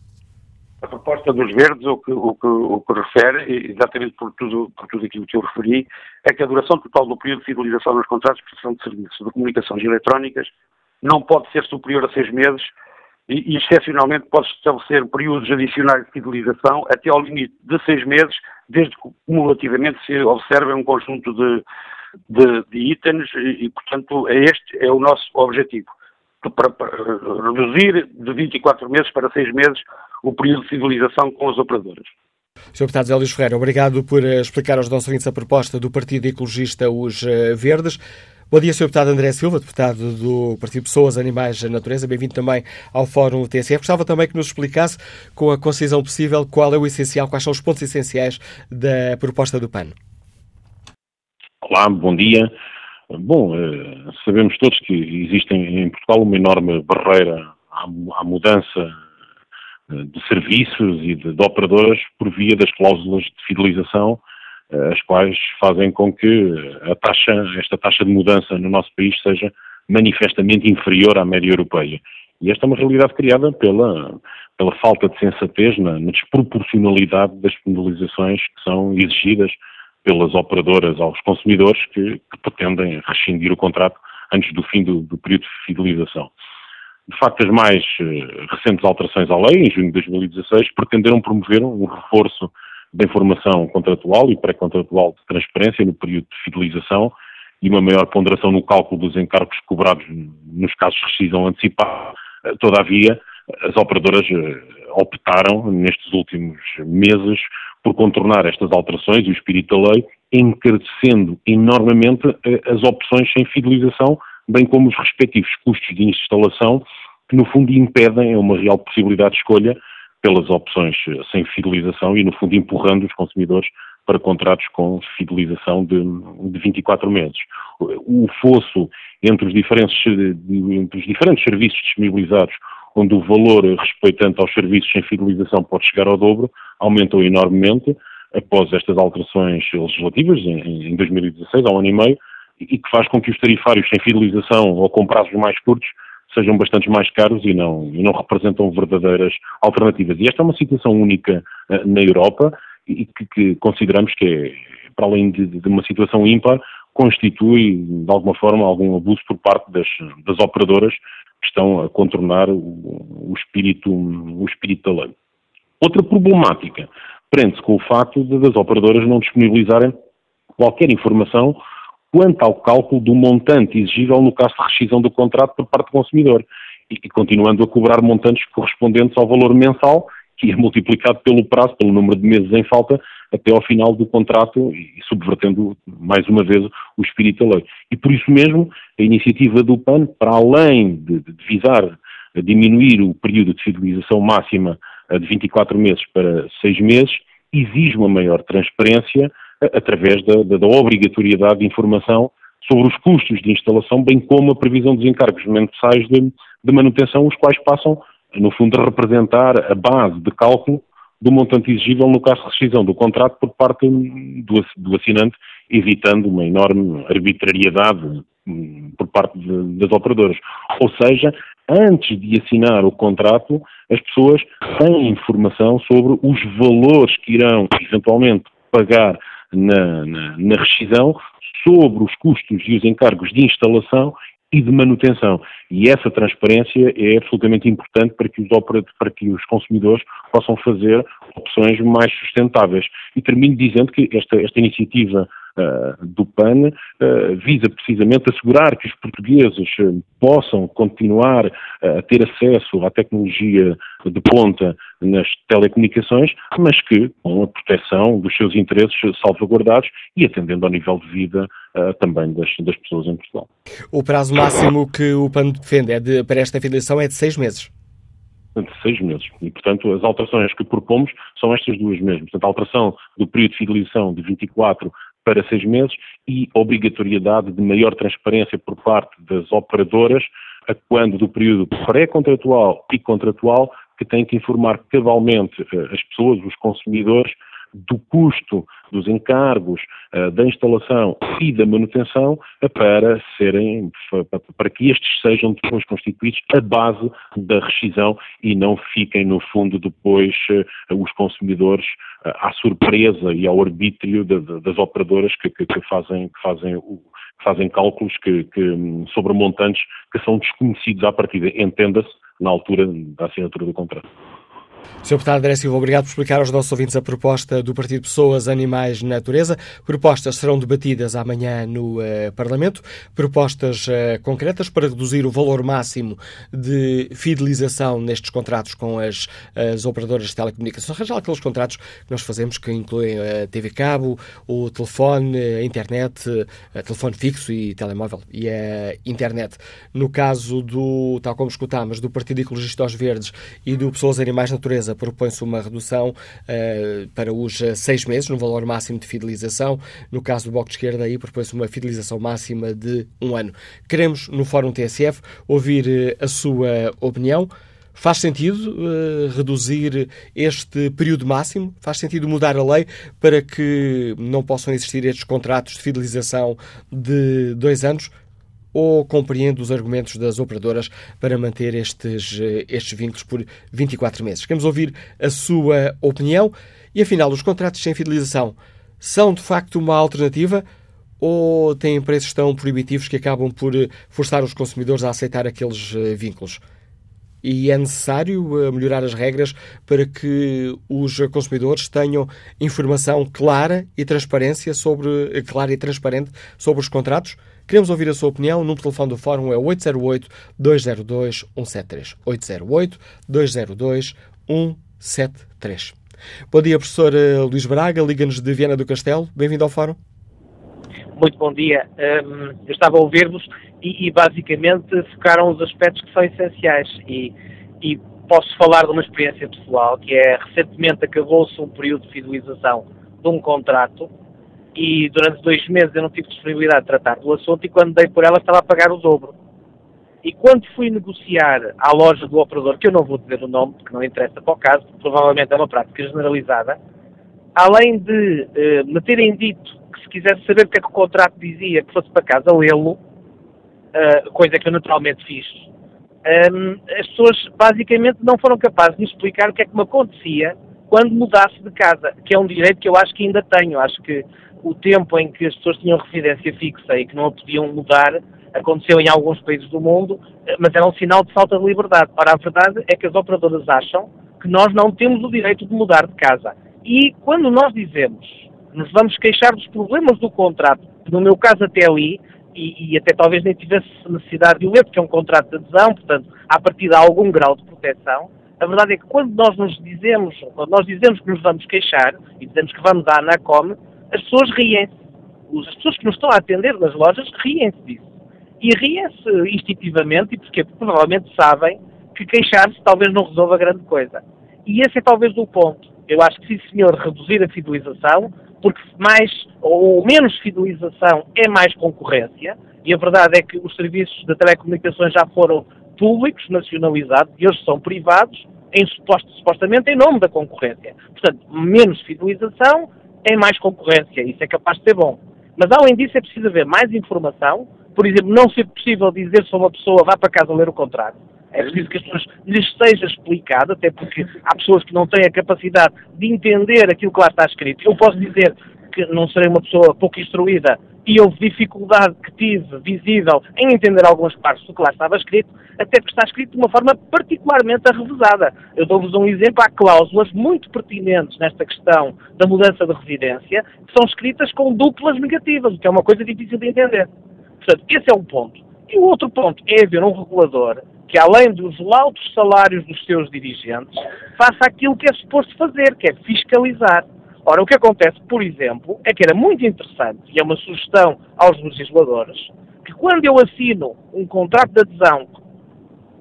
A proposta dos verdes, o que, o que, o que refere, exatamente por tudo, por tudo aquilo que eu referi, é que a duração total do período de fidelização nos contratos de prestação de serviços de comunicações eletrónicas não pode ser superior a seis meses e, e excepcionalmente, pode estabelecer períodos adicionais de fidelização até ao limite de seis meses, desde que cumulativamente se observe um conjunto de, de, de itens e, e, portanto, é este é o nosso objetivo. Para, para reduzir de 24 meses para seis meses o período de civilização com as operadoras.
Sr. Deputado Zé Luís Ferreira, obrigado por eh, explicar aos nossos ouvintes a proposta do Partido Ecologista Os eh, Verdes. Bom dia, Sr. Deputado André Silva, deputado do Partido Pessoas, Animais e Natureza. Bem-vindo também ao Fórum TSF. Gostava também que nos explicasse, com a concisão possível, qual é o essencial, quais são os pontos essenciais da proposta do PAN.
Olá, bom dia. Bom, eh, sabemos todos que existem em Portugal uma enorme barreira à mudança de serviços e de, de operadoras por via das cláusulas de fidelização, eh, as quais fazem com que a taxa, esta taxa de mudança no nosso país seja manifestamente inferior à média europeia. E esta é uma realidade criada pela, pela falta de sensatez na, na desproporcionalidade das penalizações que são exigidas pelas operadoras aos consumidores que, que pretendem rescindir o contrato antes do fim do, do período de fidelização. De facto, as mais uh, recentes alterações à lei, em junho de 2016, pretenderam promover um reforço da informação contratual e pré-contratual de transparência no período de fidelização e uma maior ponderação no cálculo dos encargos cobrados nos casos de rescisão antecipada. Uh, todavia, as operadoras uh, optaram, nestes últimos meses, por contornar estas alterações e o espírito da lei, encarecendo enormemente as opções sem fidelização, bem como os respectivos custos de instalação que no fundo impedem uma real possibilidade de escolha pelas opções sem fidelização e no fundo empurrando os consumidores para contratos com fidelização de, de 24 meses. O fosso entre os, diferentes, entre os diferentes serviços disponibilizados, onde o valor respeitante aos serviços sem fidelização pode chegar ao dobro, aumentou enormemente após estas alterações legislativas em, em 2016, há um ano e meio, e que faz com que os tarifários sem fidelização ou com prazos mais curtos sejam bastante mais caros e não, e não representam verdadeiras alternativas. E esta é uma situação única uh, na Europa e que, que, consideramos que é, para além de, de, uma situação ímpar, constitui de alguma forma algum abuso por parte das, das operadoras que estão a contornar o, o, espírito, o espírito da lei. Outra problemática prende-se com o facto de, das operadoras não disponibilizarem qualquer informação quanto ao cálculo do montante exigível no caso de rescisão do contrato por parte do consumidor e, e continuando a cobrar montantes correspondentes ao valor mensal que é multiplicado pelo prazo, pelo número de meses em falta, até ao final do contrato e subvertendo mais uma vez o espírito da lei. E por isso mesmo, a iniciativa do PAN, para além de, de visar diminuir o período de fidelização máxima de 24 meses para 6 meses, exige uma maior transparência através da, da, da obrigatoriedade de informação sobre os custos de instalação, bem como a previsão dos encargos mensais de, de manutenção, os quais passam, no fundo, a representar a base de cálculo do montante exigível no caso de rescisão do contrato por parte do, do assinante, evitando uma enorme arbitrariedade hum, por parte de, das operadoras. Ou seja, antes de assinar o contrato, as pessoas têm informação sobre os valores que irão eventualmente pagar na, na, na rescisão, sobre os custos e os encargos de instalação e de manutenção. E essa transparência é absolutamente importante para que os, para que os consumidores possam fazer opções mais sustentáveis. E termino dizendo que esta, esta iniciativa do PAN uh, visa precisamente assegurar que os portugueses uh, possam continuar a ter acesso à tecnologia de ponta nas telecomunicações, mas que com a proteção dos seus interesses salvaguardados e atendendo ao nível de vida também das, das pessoas em Portugal.
O prazo máximo que o PAN defende é de, para esta fidelização é de seis meses
de seis meses. E, portanto, as alterações que propomos são estas duas mesmas. Portanto, a alteração do período de fidelização de 24 para seis meses e obrigatoriedade de maior transparência por parte das operadoras a quando do período pré-contratual e contratual que têm que informar cabalmente eh, as pessoas, os consumidores, do custo dos encargos, uh, da instalação e da manutenção uh, para serem, para que estes sejam depois constituídos a base da rescisão e não fiquem no fundo depois uh, os consumidores à surpresa e ao arbítrio das operadoras que, que, que, fazem, que fazem o, fazem cálculos que, que, hum, sobre montantes que são desconhecidos à partida, entenda-se, na altura da assinatura do contrato.
Sr. Deputado André Silva, obrigado por explicar aos nossos ouvintes a proposta do Partido Pessoas, Animais, Natureza. Propostas serão debatidas amanhã no uh, Parlamento. Propostas uh, concretas para reduzir o valor máximo de fidelização nestes contratos com as, as operadoras de telecomunicações. Arranjar aqueles contratos que nós fazemos que incluem a uh, TV Cabo, o telefone, a internet, telefone fixo e telemóvel e a internet. No caso do, tal como escutámos, do Partido Ecologista aos Verdes e do Pessoas, Animais, Natureza, natureza propõe-se uma redução uh, para os eh, seis meses, no valor máximo de fidelização. No caso do Bloco de Esquerda, aí propõe-se uma fidelização máxima de um ano. Queremos, no Fórum TSF, ouvir uh, a sua opinião. Faz sentido uh, reduzir este período máximo? Faz sentido mudar a lei para que não possam existir estes contratos de fidelização de dois anos? Ou compreende os argumentos das operadoras para manter estes, eh, estes vínculos por 24 meses? Queremos ouvir a sua opinião e, afinal, os contratos sem fidelização são de facto uma alternativa ou têm preços tão proibitivos que acabam por eh, forçar os consumidores a aceitar aqueles eh, vínculos? E é necessário melhorar as regras para que os consumidores tenham informação clara e transparência sobre clara e transparente sobre os contratos? Queremos ouvir a sua opinião. O número de telefone do Fórum é 808-202-173. 808-202-173. Bom dia, professor eh, Luís Braga, Liga-nos de Viana do Castelo. Bem-vindo ao Fórum.
Muito bom dia. Um, eu estava a ouvir-vos e, e, basicamente focaram os aspectos que são essenciais e, e posso falar de uma experiência pessoal que é recentemente acabou-se um período de fidelização de um contrato e durante dois meses eu não tive disponibilidade de tratar do assunto e quando dei por ela estava a pagar o dobro. E quando fui negociar à loja do operador, que eu não vou dizer o nome, porque não interessa para o caso, provavelmente é uma prática generalizada, além de eh, me terem dito que se quisesse saber o que é que o contrato dizia, que fosse para casa lê-lo, uh, coisa que eu naturalmente fiz, um, as pessoas basicamente não foram capazes de me explicar o que é que me acontecia quando mudasse de casa, que é um direito que eu acho que ainda tenho. Acho que o tempo em que as pessoas tinham residência fixa e que não a podiam mudar aconteceu em alguns países do mundo, mas era um sinal de falta de liberdade. Ora, a verdade é que as operadoras acham que nós não temos o direito de mudar de casa. E quando nós dizemos, nos vamos queixar dos problemas do contrato, no meu caso até ali, e, e, até talvez nem tivesse necessidade de o ler, porque é um contrato de adesão, portanto, a partir de algum grau de proteção, a verdade é que quando nós nos dizemos, quando nós dizemos que nos vamos queixar e dizemos que vamos à ANACOM, as pessoas riem-se. As pessoas que nos estão a atender nas lojas riem-se disso. E riem-se instintivamente, porque provavelmente sabem que queixar-se talvez não resolva grande coisa. E esse é talvez o ponto. Eu acho que sim, senhor, reduzir a fidelização, porque mais ou menos fidelização é mais concorrência, e a verdade é que os serviços de telecomunicações já foram públicos, nacionalizados, e hoje são privados, em supostamente em nome da concorrência. Portanto, menos fidelização é mais concorrência, isso é capaz de ser bom. Mas além disso é preciso haver mais informação, por exemplo, não ser possível dizer se uma pessoa vai para casa ler o contrato. É preciso que as pessoas lhes seja explicado, até porque há pessoas que não têm a capacidade de entender aquilo que lá está escrito. Eu posso dizer que não serei uma pessoa pouco instruída e houve dificuldade que tive visível em entender algumas partes do que lá estava escrito, até porque está escrito de uma forma particularmente arrevesada. Eu dou-vos um exemplo, há cláusulas muito pertinentes nesta questão da mudança de residência, que são escritas com duplas negativas, o que é uma coisa difícil de entender. Portanto, esse é um ponto. E o outro ponto é haver um regulador que, além dos altos salários dos seus dirigentes, faça aquilo que é suposto fazer, que é fiscalizar. Ora, o que acontece, por exemplo, é que era muito interessante, e é uma sugestão aos legisladores, que quando eu assino um contrato de adesão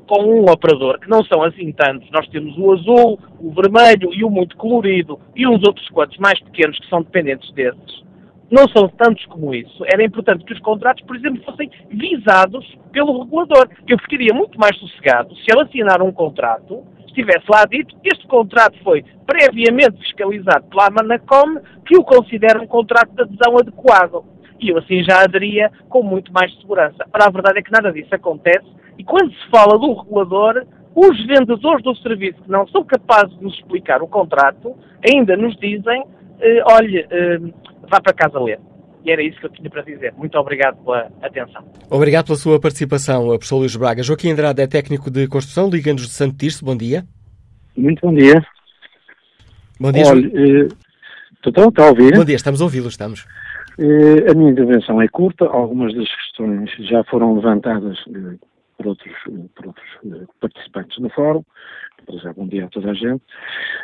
com um operador, que não são assim tantos, nós temos o azul, o vermelho e o muito colorido, e uns outros quantos mais pequenos que são dependentes desses, não são tantos como isso, era importante que os contratos, por exemplo, fossem visados pelo regulador. Eu ficaria muito mais sossegado se ele assinar um contrato estivesse lá dito, este contrato foi previamente fiscalizado pela Manacom, que o considera um contrato de adesão adequado. E eu assim já aderia com muito mais segurança. Ora, a verdade é que nada disso acontece, e quando se fala do regulador, os vendedores do serviço que não são capazes de nos explicar o contrato, ainda nos dizem, eh, olhe, eh, vá para casa ler. E era isso que eu tinha para dizer. Muito obrigado pela atenção.
Obrigado pela sua participação, professor Luís Braga. Joaquim Andrade é técnico de construção, liga-nos de Santo Tirso. Bom dia.
Muito bom dia.
Bom dia,
Olha, eh, estou a ouvir?
Bom dia, estamos a ouvi-lo, estamos.
Eh, a minha intervenção é curta, algumas das questões já foram levantadas eh, por outros, por outros eh, participantes no fórum, já bom dia a toda a gente,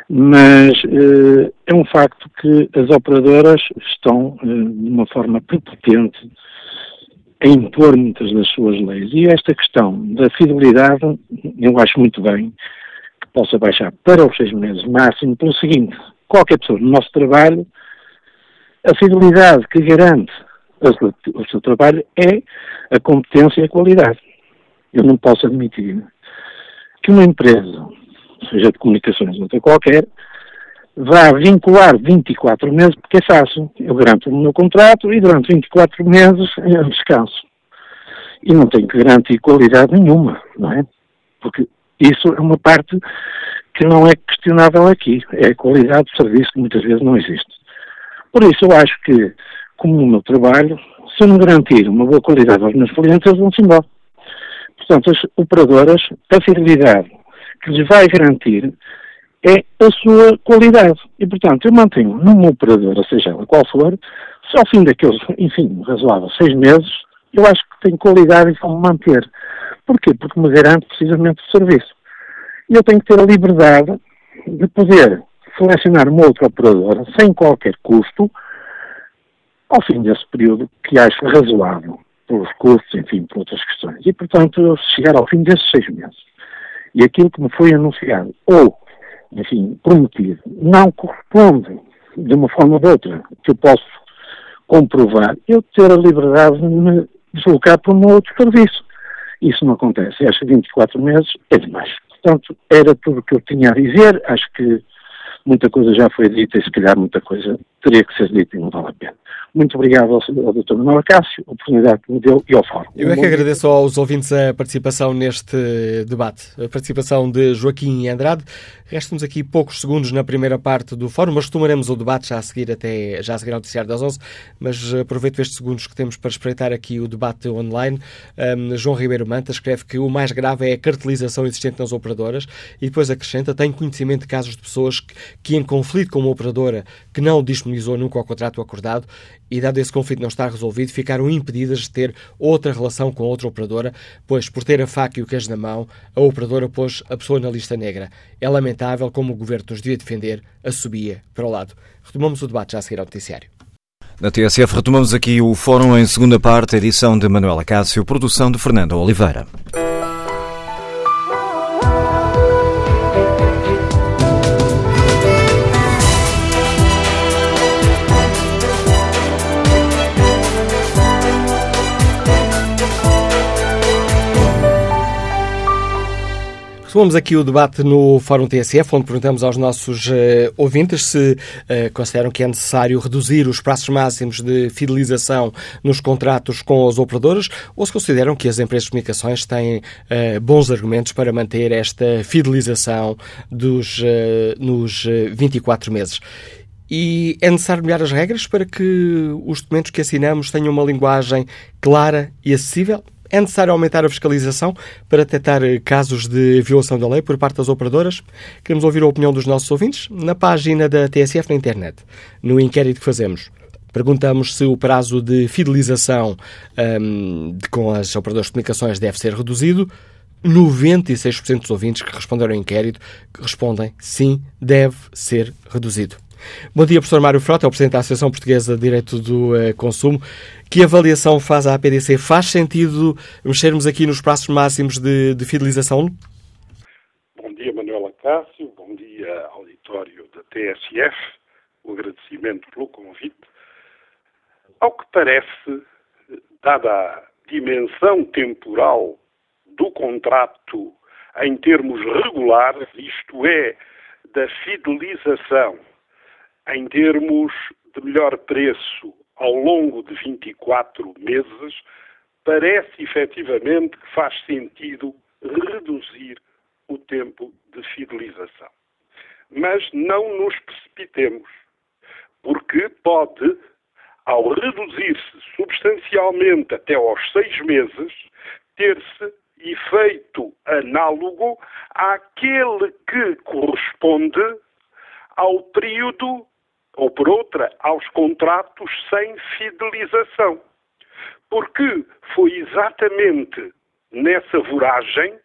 mas eh, é um facto que as operadoras estão eh, de uma forma prepotente a impor muitas das suas leis. E esta questão da fidelidade, eu acho muito bem que possa baixar para os seis meses máximo, pelo seguinte, qualquer pessoa no nosso trabalho, a fidelidade que garante o seu trabalho é a competência e a qualidade. Eu não posso admitir que uma empresa seja de comunicações, outra qualquer, vá vincular 24 meses, porque é fácil. Eu garanto o meu contrato e durante 24 meses eu descanso. E não tenho que garantir qualidade nenhuma, não é? Porque isso é uma parte que não é questionável aqui. É a qualidade do serviço que muitas vezes não existe. Por isso eu acho que, como no meu trabalho, se eu não garantir uma boa qualidade aos meus clientes, eles vão-se embora. Portanto, as operadoras, a fidelidade que lhes vai garantir é a sua qualidade. E, portanto, eu mantenho numa operadora, seja ela qual for, se ao fim daqueles, enfim, razoável seis meses, eu acho que tenho qualidade e vou manter. Porquê? Porque me garante precisamente o serviço. E eu tenho que ter a liberdade de poder selecionar uma outra operadora sem qualquer custo ao fim desse período que acho razoável, pelos custos, enfim, por outras questões. E, portanto, chegar ao fim desses seis meses e aquilo que me foi anunciado ou, enfim, prometido, não corresponde de uma forma ou de outra, que eu posso comprovar, eu ter a liberdade de me deslocar para um outro serviço. Isso não acontece. Acho que 24 meses é demais. Portanto, era tudo o que eu tinha a dizer. Acho que muita coisa já foi dita e se calhar muita coisa teria que ser dita e não vale a pena. Muito obrigado ao, ao Dr. Manuel Cássio, a oportunidade que me deu e ao Fórum.
Eu é que agradeço aos ouvintes a participação neste debate. A participação de Joaquim Andrade. Restam-nos aqui poucos segundos na primeira parte do Fórum, mas retomaremos o debate já a seguir, até, já a seguir ao noticiário das 11. Mas aproveito estes segundos que temos para espreitar aqui o debate online. Um, João Ribeiro Manta escreve que o mais grave é a cartelização existente nas operadoras e depois acrescenta: tem conhecimento de casos de pessoas que, que em conflito com uma operadora que não disponibilizou nunca o contrato acordado e, dado esse conflito não estar resolvido, ficaram impedidas de ter outra relação com outra operadora, pois, por ter a faca e o queijo na mão, a operadora pôs a pessoa na lista negra. É lamentável como o governo nos devia defender, a subia para o lado. Retomamos o debate já a seguir ao noticiário.
Na TSF retomamos aqui o fórum em segunda parte, edição de Manuela Cássio, produção de Fernando Oliveira.
Retomamos aqui o debate no Fórum TSF, onde perguntamos aos nossos uh, ouvintes se uh, consideram que é necessário reduzir os prazos máximos de fidelização nos contratos com as operadoras ou se consideram que as empresas de comunicações têm uh, bons argumentos para manter esta fidelização dos, nos 24 meses. E é necessário melhorar as regras para que os documentos que assinamos tenham uma linguagem clara e acessível? É necessário aumentar a fiscalização para detectar casos de violação da lei por parte das operadoras? Queremos ouvir a opinião dos nossos ouvintes na página da TSF na internet. No inquérito que fazemos, perguntamos se o prazo de fidelização um, com as operadoras de comunicações deve ser reduzido. 96% dos ouvintes que responderam ao inquérito respondem sim, deve ser reduzido. Bom dia, professor Mário Frota, é o Presidente da Associação Portuguesa de Direito do uh, Consumo. Que avaliação faz a APDC? Faz sentido mexermos aqui nos prazos máximos de, de fidelização?
Bom dia, Manuela Cássio. Bom dia, auditório da TSF. O agradecimento pelo convite. Ao que parece, dada a dimensão temporal do contrato em termos regulares, isto é, da fidelização em termos de melhor preço ao longo de 24 meses, parece efetivamente que faz sentido reduzir o tempo de fidelização. Mas não nos precipitemos, porque pode, ao reduzir-se substancialmente até aos seis meses, ter-se efeito análogo àquele que corresponde ao período ou por outra, aos contratos sem fidelização. Porque foi exatamente nessa voragem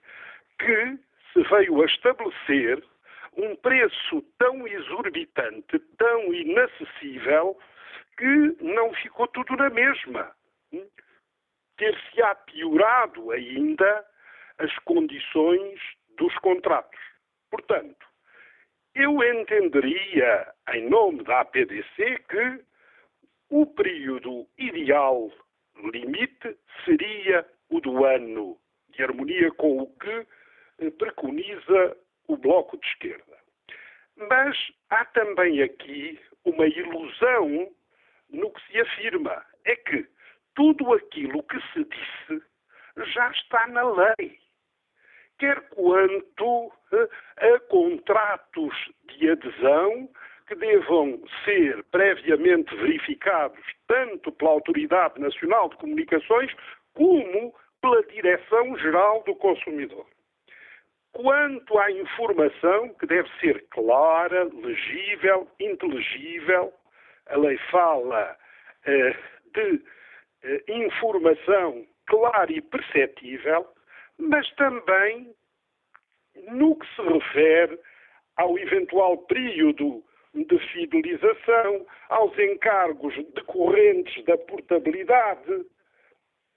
que se veio a estabelecer um preço tão exorbitante, tão inacessível, que não ficou tudo na mesma. Ter-se-á piorado ainda as condições dos contratos. Portanto, eu entenderia, em nome da APDC, que o período ideal limite seria o do ano, de harmonia com o que eh, preconiza o Bloco de Esquerda. Mas há também aqui uma ilusão no que se afirma. É que tudo aquilo que se disse já está na lei quer quanto a contratos de adesão que devam ser previamente verificados tanto pela Autoridade Nacional de Comunicações como pela Direção-Geral do Consumidor. Quanto à informação, que deve ser clara, legível, inteligível, a lei fala eh, de eh, informação clara e perceptível, mas também no que se refere ao eventual período de fidelização, aos encargos decorrentes da portabilidade,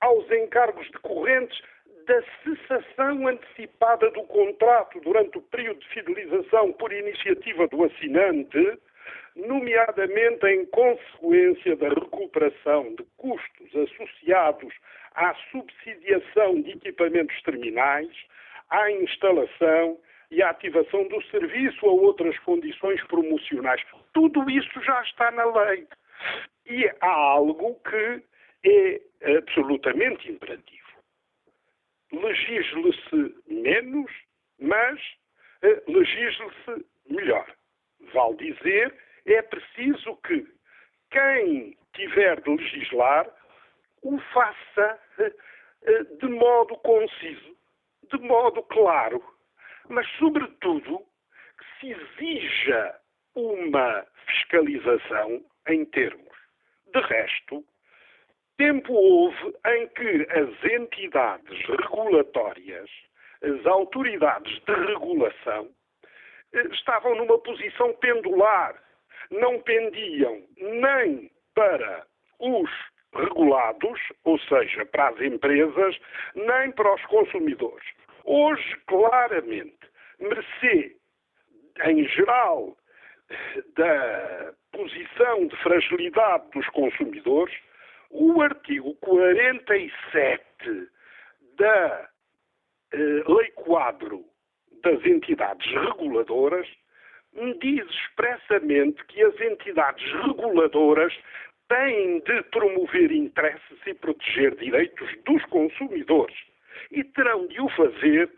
aos encargos decorrentes da cessação antecipada do contrato durante o período de fidelização por iniciativa do assinante, nomeadamente em consequência da recuperação de custos associados à subsidiação de equipamentos terminais, à instalação e à ativação do serviço ou outras condições promocionais. Tudo isso já está na lei. E há algo que é absolutamente imperativo. Legisle-se menos, mas eh, legisle-se melhor. Vale dizer, é preciso que quem tiver de legislar o faça eh, eh, de modo conciso, de modo claro, mas, sobretudo, que se exija uma fiscalização em termos. De resto, tempo houve em que as entidades regulatórias, as autoridades de regulação, eh, estavam numa posição pendular. Não pendiam nem para os regulados, ou seja, para as empresas, nem para os consumidores. Hoje, claramente, mercê, em geral, da posição de fragilidade dos consumidores, o artigo 47 da eh, Lei Quadro das entidades reguladoras diz expressamente que as entidades reguladoras têm de promover interesses e proteger direitos dos consumidores e terão de o fazer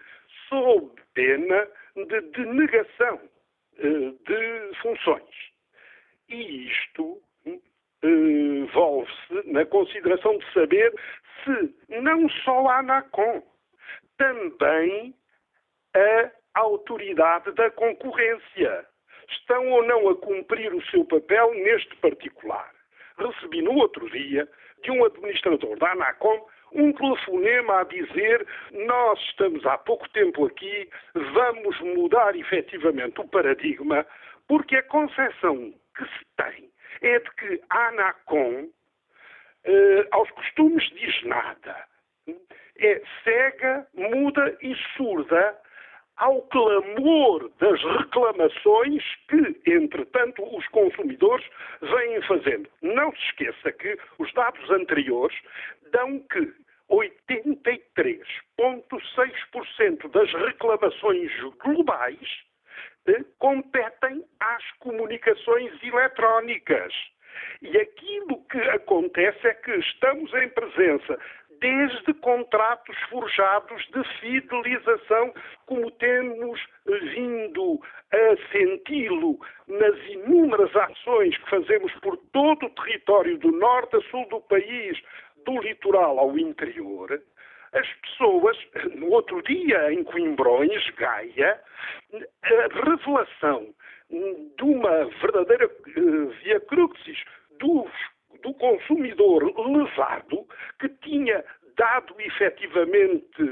sob pena de denegação eh, de funções. E isto eh, envolve-se na consideração de saber se não só a ANACOM, também a autoridade da concorrência estão ou não a cumprir o seu papel neste particular. Recebi no outro dia de um administrador da ANACOM um telefonema a dizer nós estamos há pouco tempo aqui, vamos mudar efetivamente o paradigma, porque a concepção que se tem é de que a ANACOM eh, aos costumes diz nada. É cega, muda e surda ao clamor das reclamações que, entretanto, os consumidores vêm fazendo. Não se esqueça que os dados anteriores dão que 83,6% das reclamações globais eh, competem às comunicações eletrónicas. E aquilo que acontece é que estamos em presença desde contratos forjados de fidelização, como temos vindo a senti-lo nas inúmeras ações que fazemos por todo o território do norte a sul do país, do litoral ao interior, as pessoas, no outro dia em Coimbrões, Gaia, a revelação de uma verdadeira uh, via crucis dos do consumidor levado que tinha dado efetivamente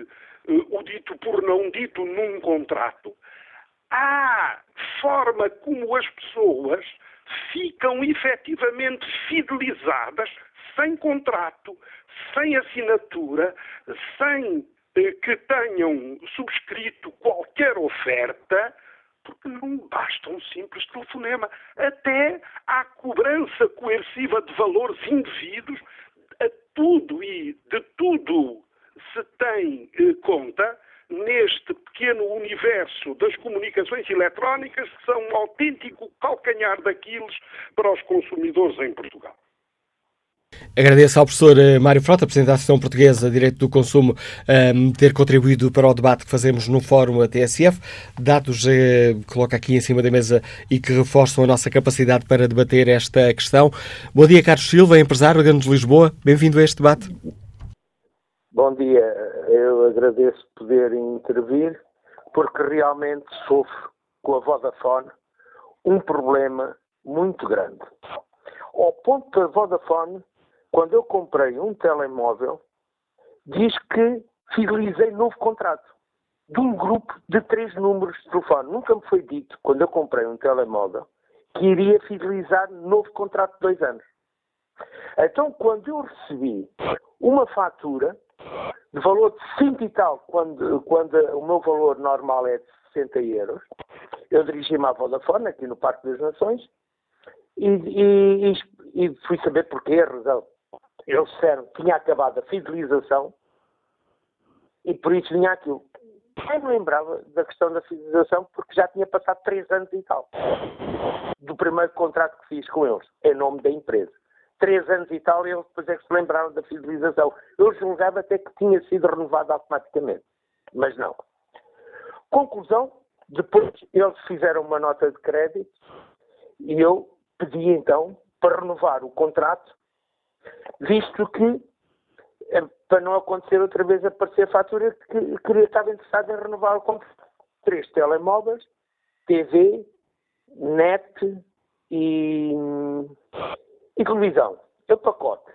uh, o dito por não dito num contrato, há forma como as pessoas ficam efetivamente fidelizadas sem contrato, sem assinatura, sem eh, que tenham subscrito qualquer oferta, porque não basta um simples telefonema. Até à cobrança coerciva de valores indevidos, a tudo e de tudo se tem eh, conta neste pequeno universo das comunicações eletrónicas que são um autêntico calcanhar daqueles para os consumidores em Portugal.
Agradeço ao professor eh, Mário Frota, Presidente da Associação Portuguesa de Direito do Consumo, um, ehm, ter contribuído para o debate que fazemos no Fórum ATSF. Dados eh, que coloca aqui em cima da mesa e que reforçam a nossa capacidade para debater esta questão. Bom dia, Carlos Silva, empresário Grande de Lisboa. Bem-vindo a este debate.
Bom dia. Eu agradeço poder intervir, porque realmente sofro com a Vodafone um problema muito grande. Ao ponto da Vodafone quando eu comprei um telemóvel, diz que fidelizei novo contrato de um grupo de três números de telefone. Nunca me foi dito, quando eu comprei um telemóvel, que iria fidelizar novo contrato de dois anos. Então, quando eu recebi uma fatura de valor de 5 e tal, quando, quando o meu valor normal é de 60 euros, eu dirigi-me à Vodafone, aqui no Parque das Nações, e, e, e fui saber porquê, a razão. Eles disseram que tinha acabado a fidelização e por isso vinha aquilo. Eu me lembrava da questão da fidelização porque já tinha passado três anos e tal do primeiro contrato que fiz com eles, em nome da empresa. três anos e tal, e eles depois é que se lembraram da fidelização. Eu julgava até que tinha sido renovado automaticamente, mas não. Conclusão, depois eles fizeram uma nota de crédito e eu pedi então para renovar o contrato, visto que, eh, para não acontecer outra vez aparecer fatura, que queria estar interessado em renovar o contrato. Três telemóveis, TV, net e, e televisão. É o pacote.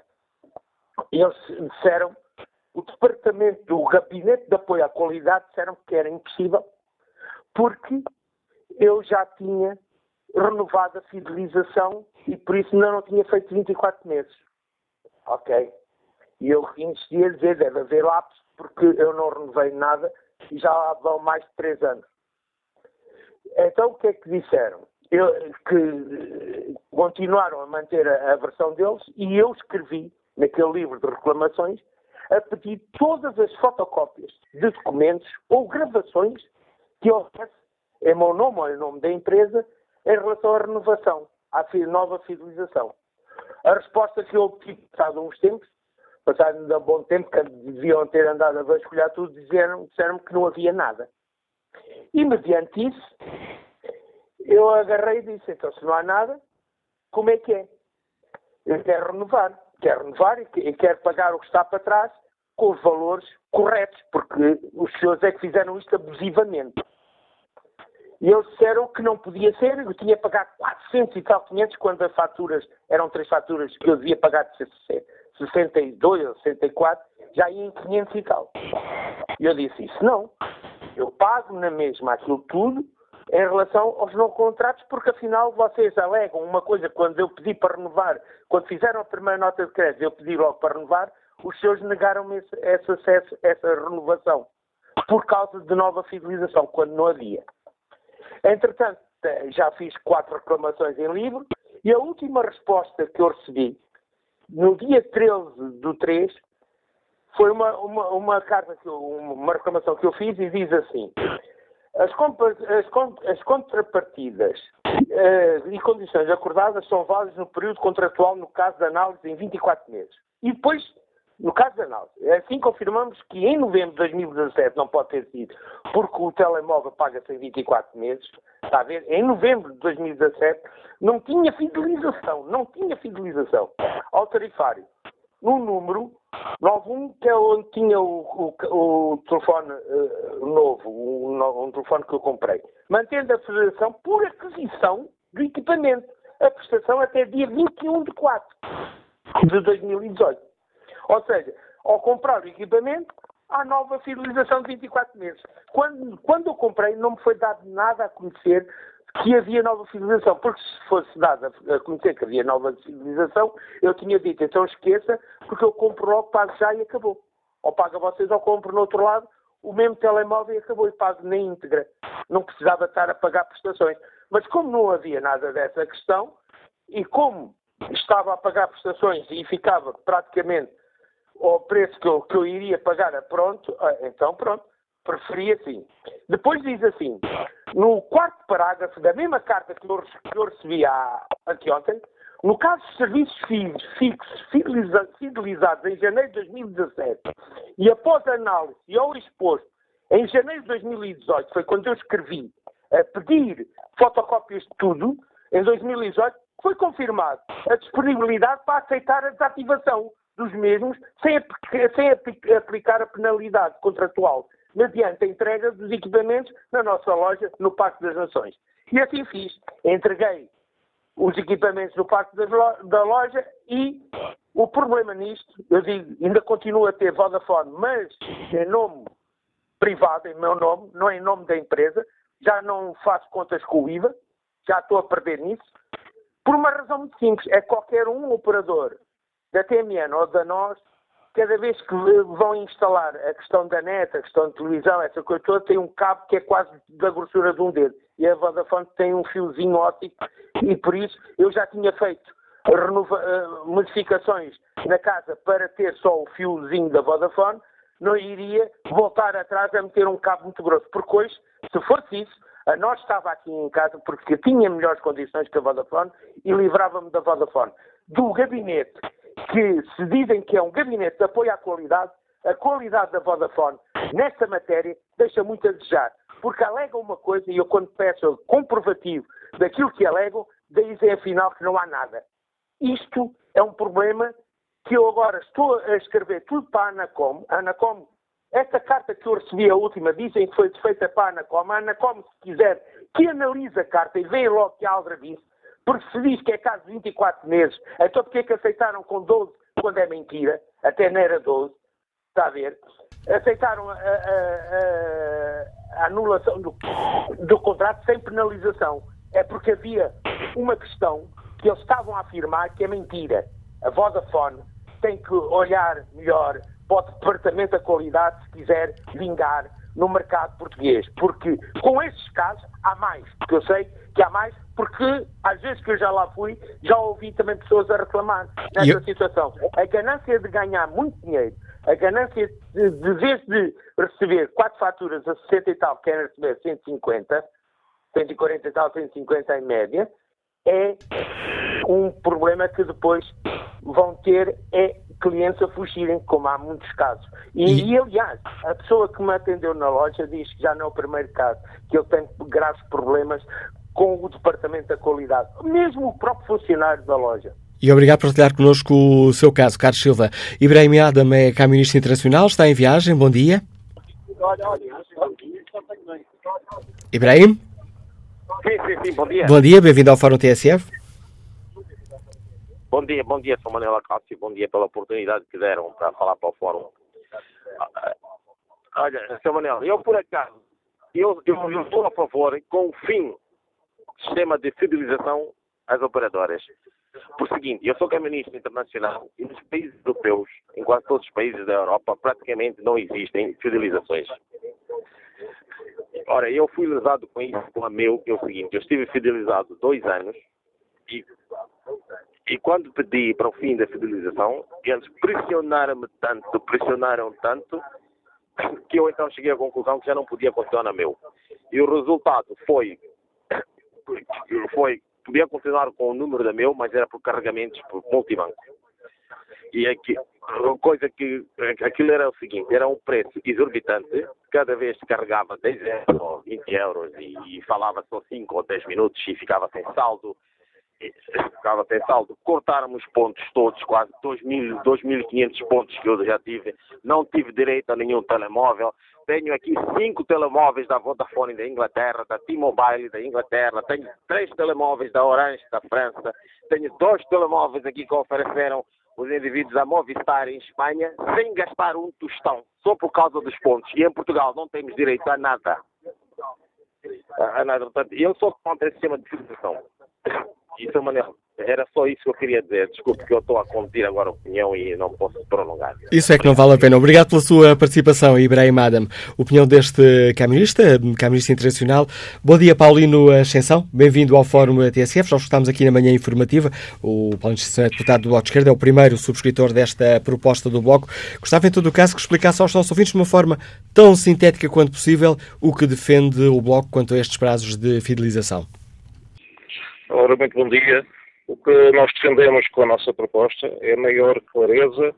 Eles disseram, o departamento do Gabinete de Apoio à Qualidade disseram que era impossível, porque eu já tinha renovado a fidelização e por isso ainda não tinha feito 24 meses. Ok? E eu insisti a dizer, deve haver lapso, porque eu não renovei nada e já lá vão mais de 3 anos. Então o que é que disseram? Eu, que continuaram a manter a, a versão deles e eu escrevi naquele livro de reclamações a pedir todas as fotocópias de documentos ou gravações que houvesse em meu nome ou em nome da empresa em relação à renovação, à nova fidelização. A resposta que eu obtive, passado uns tempos, passado um bom tempo, que deviam ter andado a vasculhar tudo, disseram, disseram que não havia nada. E mediante isso, eu agarrei e disse, então se não há nada, como é que é? Eu quero renovar, quero renovar e quero pagar o que está para trás com os valores corretos, porque os senhores é que fizeram isto abusivamente. E eles disseram que não podia ser, eu tinha pagar 400 e tal 500 quando as faturas, eram três faturas que eu devia pagar de 62 ou 64, já ia em 500 e tal. E eu disse isso, não, eu pago na mesma aquilo tudo em relação aos não contratos, porque afinal vocês alegam uma coisa quando eu pedi para renovar, quando fizeram a primeira nota de crédito, eu pedi logo para renovar, os senhores negaram-me esse, esse acesso, essa renovação, por causa de nova fidelização, quando não havia. Entretanto, já fiz quatro reclamações em livro e a última resposta que eu recebi, no dia 13 do 3, foi uma, uma, uma carta, que eu, uma reclamação que eu fiz e diz assim: as, as, as contrapartidas uh, e condições acordadas são válidas no período contratual no caso de análise em 24 meses. E depois no caso da análise, é assim confirmamos que em novembro de 2017 não pode ter sido, porque o telemóvel paga-se em 24 meses, está a ver? Em novembro de 2017 não tinha fidelização, não tinha fidelização ao tarifário. No número 91, que é onde tinha o, o, o telefone uh, novo, um, um telefone que eu comprei, mantendo a federação por aquisição do equipamento. A prestação até dia 21 de 4 de 2018. Ou seja, ao comprar o equipamento, há nova fidelização de 24 meses. Quando, quando eu comprei, não me foi dado nada a conhecer que havia nova fidelização, porque se fosse dado a conhecer que havia nova fidelização, eu tinha dito, então esqueça, porque eu compro logo, pago já e acabou. Ou paga vocês ou compro no outro lado o mesmo telemóvel e acabou e pago na íntegra. Não precisava estar a pagar prestações. Mas como não havia nada dessa questão, e como estava a pagar prestações e ficava praticamente ao preço que eu, que eu iria pagar a pronto, ah, então pronto, preferia assim. Depois diz assim, no quarto parágrafo da mesma carta que eu, recebi há, anteontem, no caso de serviços fixos fidelizados em janeiro de 2017 e após análise e ao exposto em janeiro de 2018, foi quando eu escrevi a pedir fotocópias de tudo, em 2018, foi confirmado a disponibilidade para aceitar a desativação dos mesmos sem, sem aplicar a penalidade contratual mediante a entrega dos equipamentos na nossa loja no Parque das Nações. E assim fiz. Entreguei os equipamentos no Parque da loja e o problema nisto, eu digo, ainda continuo a ter Vodafone, mas em nome privado, em meu nome, não em nome da empresa, já não faço contas com o IVA, já estou a perder nisso, por uma razão muito simples, é qualquer um operador da TMN ou da nós, cada vez que vão instalar a questão da net, a questão de televisão, essa coisa toda, tem um cabo que é quase da grossura de um dedo. E a Vodafone tem um fiozinho óptico e por isso eu já tinha feito renova, uh, modificações na casa para ter só o fiozinho da Vodafone, não iria voltar atrás a meter um cabo muito grosso. Porque hoje, se fosse isso, a nós estava aqui em casa porque tinha melhores condições que a Vodafone e livrava-me da Vodafone. do gabinete que se dizem que é um gabinete de apoio à qualidade, a qualidade da Vodafone nesta matéria deixa muito a desejar. Porque alegam uma coisa e eu, quando peço comprovativo daquilo que alegam, dizem afinal que não há nada. Isto é um problema que eu agora estou a escrever tudo para a Anacom. A Anacom, esta carta que eu recebi, a última, dizem que foi feita para a Anacom. A Anacom, se quiser, que analise a carta e veja logo que há aldrabice, porque se diz que é caso de 24 meses, então porquê é que aceitaram com 12 quando é mentira? Até não era 12, está a ver? Aceitaram a, a, a, a anulação do, do contrato sem penalização. É porque havia uma questão que eles estavam a afirmar que é mentira. A Vodafone tem que olhar melhor para o departamento da qualidade se quiser vingar no mercado português. Porque com esses casos há mais. Porque eu sei que há mais, porque às vezes que eu já lá fui, já ouvi também pessoas a reclamar nessa eu... situação. A ganância de ganhar muito dinheiro, a ganância de, de vez de receber quatro faturas a 60 e tal, querem receber 150, 140 e tal, 150 em média, é um problema que depois vão ter é clientes a fugirem, como há muitos casos. E, e... aliás, a pessoa que me atendeu na loja diz que já não é o primeiro caso, que ele tem graves problemas com o Departamento da Qualidade, mesmo o próprio funcionário da loja.
E obrigado por partilhar connosco o seu caso, Carlos Silva. Ibrahim Adam é camionista internacional, está em viagem, bom dia. Ibrahim?
Sim, sim, sim, bom dia.
Bom dia, bem-vindo ao Fórum TSF.
Bom dia, bom dia, Sr. Manuel Acácio, bom dia pela oportunidade que deram para falar para o Fórum. Ah, olha, Sr. Manuel, eu por acaso, eu, eu, eu estou a favor com o fim sistema de fidelização às operadoras. Por seguinte, eu sou caminista internacional e nos países europeus, em quase todos os países da Europa, praticamente não existem fidelizações. Ora, eu fui lesado com isso, com a meu, que é o seguinte, eu estive fidelizado dois anos e e quando pedi para o fim da fidelização, eles pressionaram-me tanto, pressionaram tanto, que eu então cheguei à conclusão que já não podia continuar na meu. E o resultado foi, foi podia continuar com o número da meu, mas era por carregamentos por multibanco. E aqui, coisa que aquilo era o seguinte, era um preço exorbitante, cada vez carregava 10 euros, 20 euros e, e falava só 5 ou 10 minutos e ficava sem saldo ficava até saldo, cortaram os pontos todos, quase 2.500 pontos que eu já tive, não tive direito a nenhum telemóvel, tenho aqui cinco telemóveis da Vodafone da Inglaterra, da T-Mobile da Inglaterra, tenho três telemóveis da Orange da França, tenho dois telemóveis aqui que ofereceram os indivíduos da Movistar em Espanha, sem gastar um tostão, só por causa dos pontos. E em Portugal não temos direito a nada. A nada. Portanto, eu sou contra esse sistema de fidelização. Isso, Manel, era só isso que eu queria dizer. Desculpe que eu estou a conduzir agora a opinião e não posso prolongar.
Isso é que não vale a pena. Obrigado pela sua participação, Ibrahim Adam. Opinião deste caminista, caminista internacional. Bom dia, Paulino Ascensão. Bem-vindo ao Fórum TSF. Já estamos aqui na manhã informativa. O Paulino Ascensão é deputado do Bloco de Esquerda, é o primeiro subscritor desta proposta do Bloco. Gostava, em todo o caso, que explicasse aos nossos ouvintes de uma forma tão sintética quanto possível o que defende o Bloco quanto a estes prazos de fidelização.
Ora, muito bom dia. O que nós defendemos com a nossa proposta é maior clareza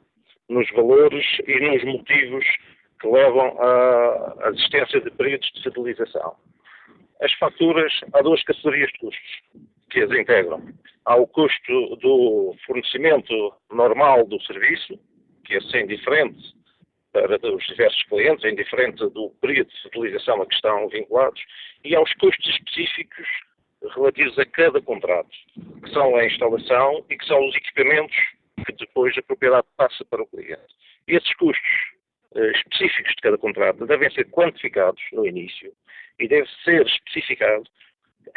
nos valores e nos motivos que levam à existência de períodos de fidelização. As faturas, há duas categorias de custos que as integram. Há o custo do fornecimento normal do serviço, que é sem diferente para os diversos clientes, é indiferente do período de fidelização a que estão vinculados, e há os custos específicos relativos a cada contrato, que são a instalação e que são os equipamentos que depois a propriedade passa para o cliente. Esses custos eh, específicos de cada contrato devem ser quantificados no início e deve ser especificado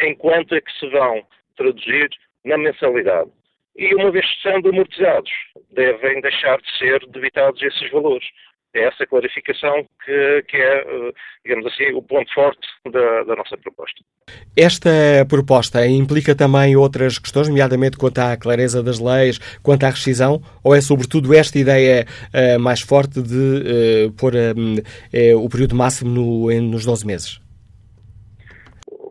em quanto é que se vão traduzir na mensalidade. E uma vez sendo amortizados, devem deixar de ser debitados esses valores é essa clarificação que, que, é, eh, digamos assim, o ponto forte da, da, nossa proposta.
Esta proposta implica também outras questões, nomeadamente quanto à clareza das leis, quanto à rescisão, ou é sobretudo esta ideia uh, mais forte de uh, pôr uh, o período máximo no, nos 12 meses?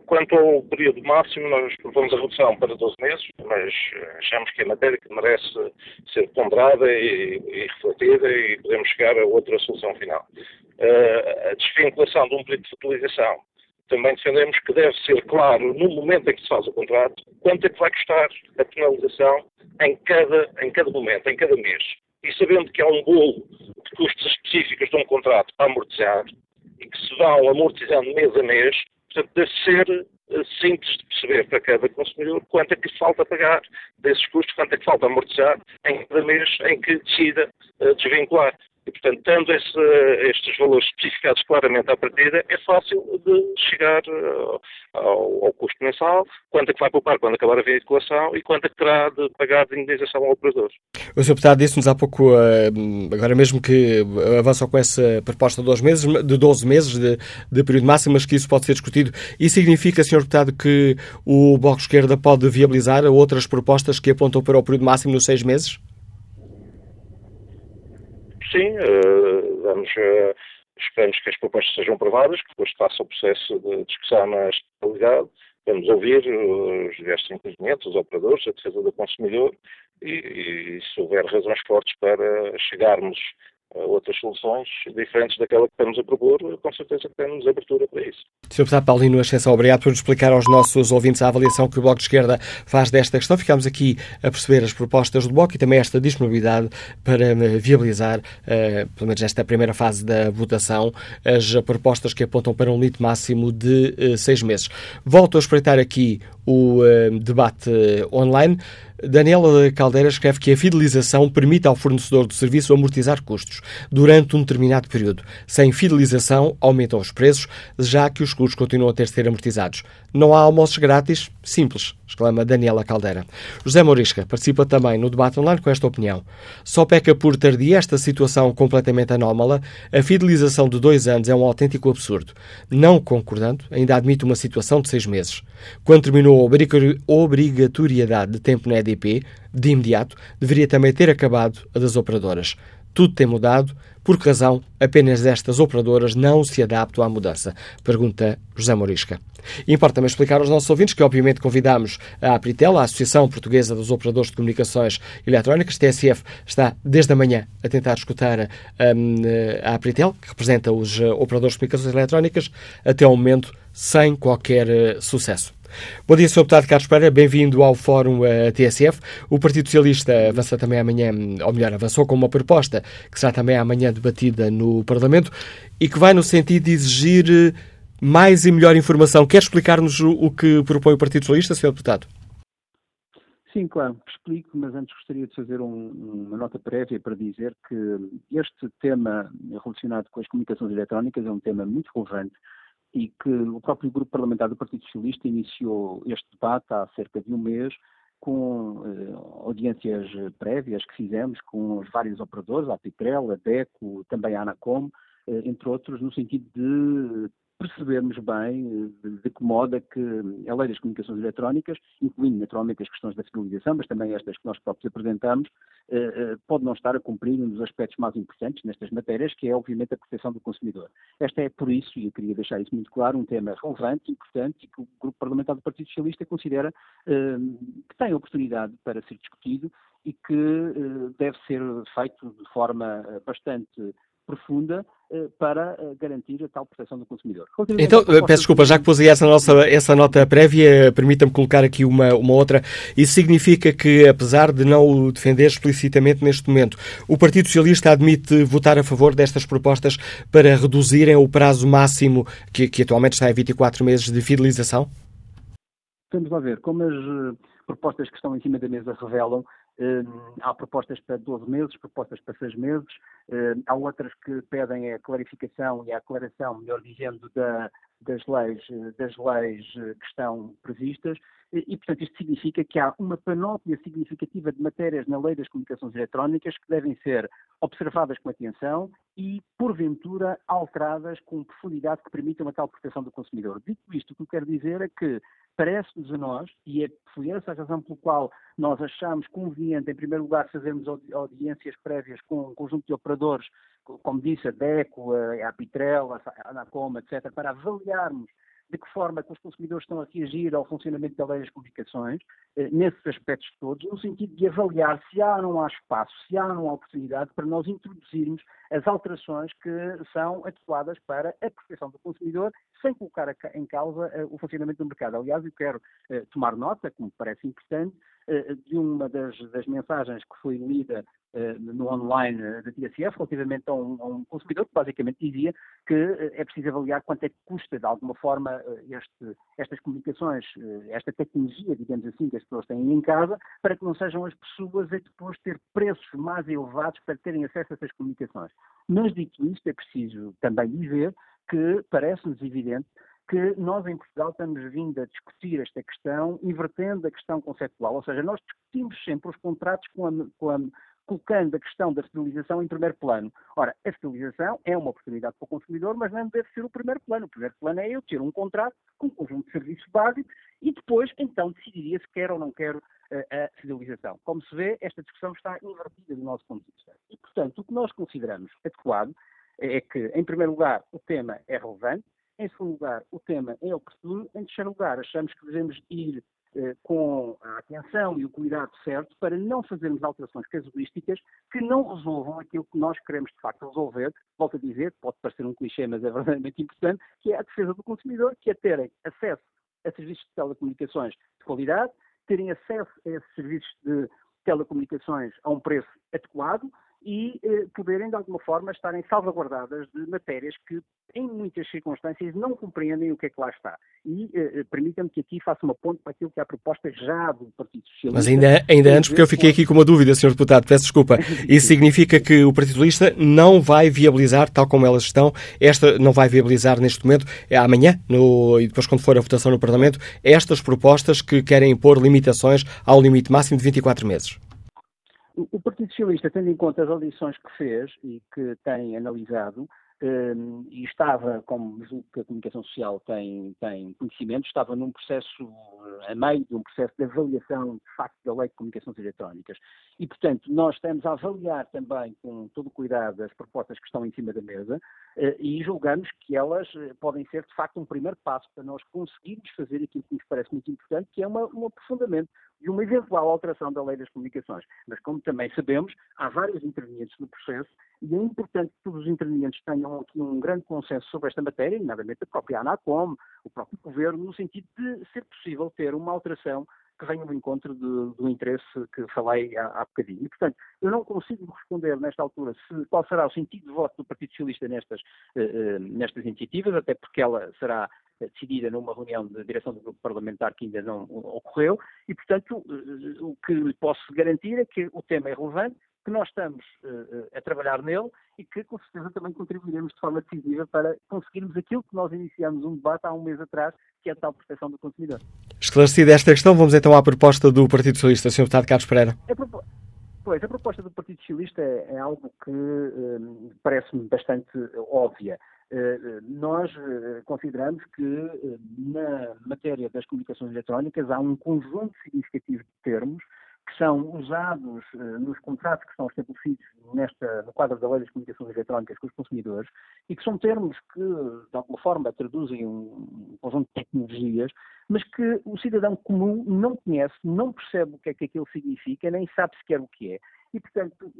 Quanto ao período máximo, nós propomos a redução para 12 meses, mas achamos que é matéria que merece ser ponderada e, e refletida e podemos chegar a outra solução final. Uh, a desvinculação de um período de utilização também defendemos que deve ser claro, no momento em que se faz o contrato, quanto é que vai custar a penalização em cada, em cada momento, em cada mês. E sabendo que há um bolo de custos específicos de um contrato para amortizar, e que se vão amortizando mês a mês, portanto, deve ser uh, simples de perceber para cada consumidor quanto é que falta pagar desses custos, quanto é que falta amortizar em cada mês em que decida uh, desvincular. E, portanto, tendo esse, estes valores especificados claramente à partida, é fácil de chegar uh, ao, ao, custo mensal, quanto é que vai poupar quando acabar a veiculação e quanto é que terá de pagar de indenização ao operador.
O Sr. Deputado disse-nos há pouco, uh, agora mesmo que avançam com essa proposta de 12 meses, de, 12 meses de, de período máximo, mas que isso pode ser discutido. Isso significa, Sr. Deputado, que o Bloco Esquerda pode viabilizar outras propostas que apontam para o período máximo nos seis meses?
Sim, uh, vamos, uh, esperamos que as propostas sejam aprovadas, que depois faça o processo de discussão na estabilidade, vamos ouvir os diversos inconvenientes, os operadores, a defesa do consumidor e, e se houver razões fortes para chegarmos outras soluções diferentes daquela que estamos a propor, com certeza que temos abertura para isso.
Sr. Deputado Paulino Ascensão, obrigado por explicar aos nossos ouvintes a avaliação que o Bloco de Esquerda faz desta questão. Ficamos aqui a perceber as propostas do Bloco e também esta disponibilidade para eh, viabilizar, uh, pelo menos nesta primeira fase da votação, as propostas que apontam para um limite máximo de seis meses. Volto a espreitar aqui o debate online. Daniela Caldeira escreve que a fidelização permite ao fornecedor do serviço amortizar custos durante um determinado período. Sem fidelização, aumentam os preços, já que os custos continuam a ter de ser amortizados. Não há almoços grátis? Simples, exclama Daniela Caldeira. José Morisca participa também no debate online com esta opinião. Só peca por tardia esta situação completamente anómala. A fidelização de dois anos é um autêntico absurdo. Não concordando, ainda admite uma situação de seis meses. Quando terminou a obrigatoriedade de tempo na EDP, de imediato, deveria também ter acabado a das operadoras. Tudo tem mudado. Por que razão apenas estas operadoras não se adaptam à mudança? Pergunta José Morisca. Importa também explicar aos nossos ouvintes que, obviamente, convidamos a Apritel, a Associação Portuguesa dos Operadores de Comunicações Eletrónicas, TSF, está desde a manhã a tentar escutar um, a Apritel, que representa os uh, operadores de comunicações eletrónicas, até ao momento sem qualquer uh, sucesso. Bom dia, Sr. Deputado Carlos Pereira, bem-vindo ao Fórum uh, TSF. O Partido Socialista avança também amanhã, ou melhor, avançou com uma proposta que será também amanhã debatida no Parlamento e que vai no sentido de exigir uh, mais e melhor informação. Quer explicar-nos o que propõe o Partido Socialista, Sr. Deputado?
Sim, claro, explico, mas antes gostaria de fazer um, uma nota prévia para dizer que este tema relacionado com as comunicações eletrónicas é um tema muito relevante e que o próprio grupo parlamentar do Partido Socialista iniciou este debate há cerca de um mês com eh, audiências prévias que fizemos com os vários operadores, a Pitrel, a DECO, também a Anacom, eh, entre outros, no sentido de percebermos bem eh, de, que modo é que a lei das comunicações eletrónicas, incluindo naturalmente as questões da civilização, mas também estas que nós próprios apresentamos, eh, eh, pode não estar a cumprir um dos aspectos mais importantes nestas matérias, que é obviamente a proteção do consumidor. Esta é por isso, e eu queria deixar isso muito claro, um tema relevante, importante e que o Grupo Parlamentar do Partido Socialista considera que tem oportunidade para ser discutido e que deve ser feito de forma bastante profunda eh, para eh, garantir a tal proteção do consumidor.
Então, eh, peço desculpa, já que pus aí essa, nossa, essa nota prévia, permita-me colocar aqui uma, uma outra. Isso significa que, apesar de não o defender explicitamente neste momento, o Partido Socialista admite votar a favor destas propostas para reduzirem o prazo máximo, que, que atualmente está em 24 meses, de fidelização?
Vamos lá ver. Como as propostas que estão em cima da mesa revelam, há propostas para 12 meses, propostas para 6 meses, hum, há outras que pedem a clarificação e a aclaração, melhor dizendo, da, das, leis, das leis que estão previstas. E, portanto, isto significa que há uma panóplia significativa de matérias na lei das comunicações eletrónicas que devem ser observadas com atenção e, porventura, alteradas com profundidade que permitam a tal proteção do consumidor. Dito isto, o que eu quero dizer é que parece-nos a nós, e é, foi essa a razão pelo qual nós achamos conveniente, em primeiro lugar, fazermos audiências prévias com um conjunto de operadores, como disse a DECO, a Apitrel, a Anacom, etc., para avaliarmos de que forma que os consumidores estão a reagir ao funcionamento da lei das comunicações, eh, nesses aspectos todos, no sentido de avaliar se há ou não há espaço, se há ou não há oportunidade para nós introduzirmos as alterações que são adequadas para a proteção do consumidor, sem colocar em causa eh, o funcionamento do mercado. Aliás, eu quero eh, tomar nota, como parece importante, de uma das, das, mensagens que foi lida uh, no online da TSF relativamente a um, a um, consumidor que basicamente dizia que é preciso avaliar quanto é que custa de alguma forma este, estas comunicações, esta tecnologia, digamos assim, que as pessoas têm em casa, para que não sejam as pessoas a depois ter preços mais elevados para terem acesso a essas comunicações. Mas dito isto, é preciso também dizer que parece-nos evidente que nós em Portugal estamos vindo a discutir esta questão, invertendo a questão conceptual, ou seja, nós discutimos sempre os contratos com a, com a, colocando a questão da fidelização em primeiro plano. Ora, a fidelização é uma oportunidade para o consumidor, mas não deve ser o primeiro plano. O primeiro plano é eu ter um contrato com um conjunto de serviços básicos e depois, então, decidiria se quer ou não quero a fidelização. Como se vê, esta discussão está invertida do nosso ponto de vista. E, portanto, o que nós consideramos adequado é que, em primeiro lugar, o tema é relevante, em segundo lugar, o tema é oportuno. Em terceiro lugar, achamos que devemos ir eh, com a atenção e o cuidado certo para não fazermos alterações casuísticas que não resolvam aquilo que nós queremos de facto resolver. Volto a dizer, pode parecer um clichê, mas é verdadeiramente importante, que é a defesa do consumidor, que é terem acesso a serviços de telecomunicações de qualidade, terem acesso a esses serviços de telecomunicações a um preço adequado e eh, poderem, de alguma forma, estarem salvaguardadas de matérias que, em muitas circunstâncias, não compreendem o que é que lá está. E eh, eh permitam-me que aqui faça uma ponte para aquilo que é a proposta já do Partido Socialista.
Mas ainda, ainda antes, porque eu fiquei aqui com uma dúvida, Sr. Deputado, peço desculpa. [laughs] Isso significa que o Partido Socialista não vai viabilizar, tal como elas estão, esta não vai viabilizar neste momento, é amanhã, no, e depois quando for a votação no Parlamento, estas propostas que querem impor limitações ao limite máximo de 24 meses.
O Partido Socialista, tendo em conta as audições que fez e que tem analisado, um, e estava, como que a comunicação social tem, tem conhecimento, estava num processo, a meio de um processo de avaliação de facto da lei de comunicações eletrónicas. E, portanto, nós estamos a avaliar também com todo o cuidado as propostas que estão em cima da mesa uh, e julgamos que elas eh, podem ser, de facto, um primeiro passo para nós conseguirmos fazer aquilo que nos parece muito importante, que é uma, um aprofundamento de uma eventual alteração da lei das comunicações. Mas, como também sabemos, há vários intervenientes no processo e é importante que todos os intervenientes tenham aqui um grande consenso sobre esta matéria, nomeadamente a própria ANACOM, o próprio Governo, no sentido de ser possível ter uma alteração que venha ao encontro do, do interesse que falei há, há bocadinho. E, portanto, eu não consigo responder nesta altura se, qual será o sentido de voto do Partido Socialista nestas, uh, nestas iniciativas, até porque ela será decidida numa reunião de direção do grupo parlamentar que ainda não ocorreu, e, portanto, o que lhe posso garantir é que o tema é relevante, que nós estamos uh, a trabalhar nele e que com certeza também contribuiremos de forma decisiva para conseguirmos aquilo que nós iniciamos um debate há um mês atrás, que é a tal proteção do consumidor.
Esclarecida esta questão, vamos então à proposta do Partido Socialista, Sr. Deputado Carlos Pereira.
Pois, a proposta do Partido Socialista é, é algo que uh, parece-me bastante óbvia. Nós consideramos que na matéria das comunicações eletrónicas há um conjunto significativo de termos que são usados uh, nos contratos que são estabelecidos nesta, no quadro da Lei das Comunicações Eletrónicas com os consumidores e que são termos que, de alguma forma, traduzem um conjunto de tecnologias, mas que o cidadão comum não conhece, não percebe o que é que aquilo significa, nem sabe sequer o que é. E, portanto,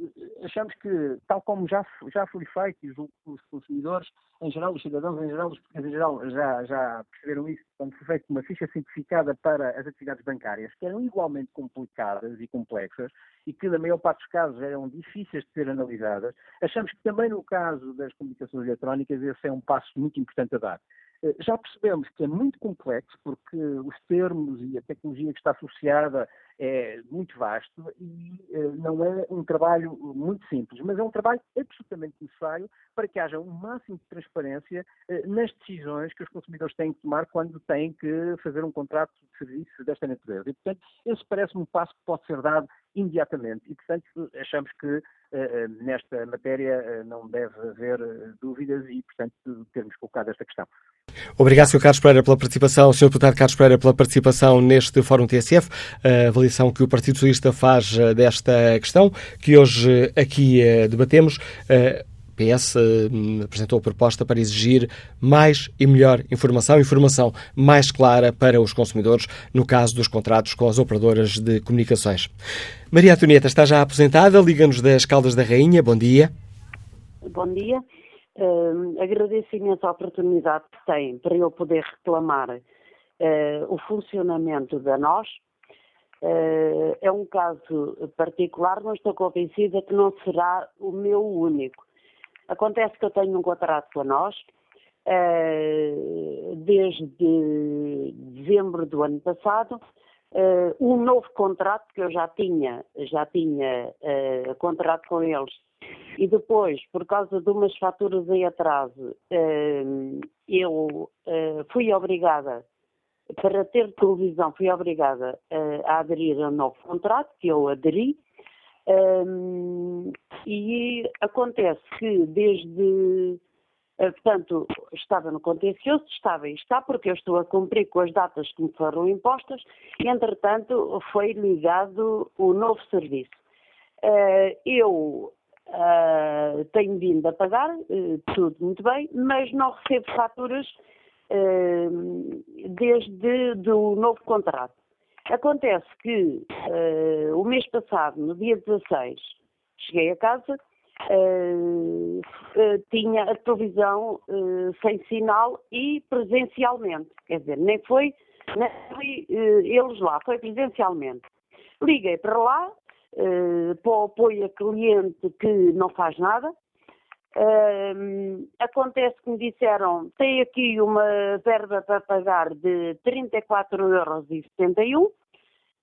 achamos que, tal como já, já foi feito, e os consumidores em geral, os cidadãos em geral, os portugueses em geral, já, já perceberam isso quando foi feita uma ficha simplificada para as atividades bancárias, que eram igualmente complicadas e complexas e que, na maior parte dos casos, eram difíceis de ser analisadas. Achamos que também no caso das comunicações eletrónicas esse é um passo muito importante a dar. Eh, já percebemos que é muito complexo, porque os termos e a tecnologia que está associada é muito vasto e eh, não é um trabalho muito simples, mas é um trabalho absolutamente necessário para que haja um máximo de transparência eh, nas decisões que os consumidores têm que tomar quando têm que fazer um contrato de serviço desta natureza. E, portanto, esse parece-me um passo que pode ser dado imediatamente e, portanto, achamos que nesta matéria não deve haver dúvidas e, portanto, termos colocado esta questão.
Obrigado, Sr. Carlos Pereira, pela participação, Sr. Deputado Carlos Pereira, pela participação neste Fórum TSF, a avaliação que o Partido Socialista faz eh, desta questão, que hoje aqui eh, debatemos. Eh, PS uh, apresentou a proposta para exigir mais e melhor informação, informação mais clara para os consumidores no caso dos contratos com as operadoras de comunicações. Maria Antonieta está já aposentada, liga-nos das Caldas da Rainha. Bom dia.
Bom dia. Uh, agradeço imenso a oportunidade que tem para eu poder reclamar uh, o funcionamento da nós. Uh, é um caso particular, mas estou convencida que não será o meu único. Acontece que eu tenho um contrato com a nós desde dezembro do ano passado. um novo contrato que eu já tinha, já tinha contrato com eles e depois, por causa de umas faturas em atraso, eu eh, fui obrigada, para ter televisão, fui obrigada eh, a aderir a um novo contrato, que eu aderi, ehm, e acontece que desde eh, Portanto, estava no contencioso, estava e está, porque eu estou a cumprir com as datas que me foram impostas, e, entretanto, foi ligado o novo serviço. Eu Uh, tenho vindo a pagar, tudo muito bem, mas não recebo faturas desde o novo contrato. Acontece que o mês passado, no dia 16, cheguei a casa, tinha a televisão sem sinal e presencialmente, quer dizer, nem foi, nem foi eles lá, foi presencialmente. Liguei para lá, uh, para o apoio a cliente que não faz nada. Uh, acontece que me disseram, tem aqui uma verba para pagar de 34,71 euros.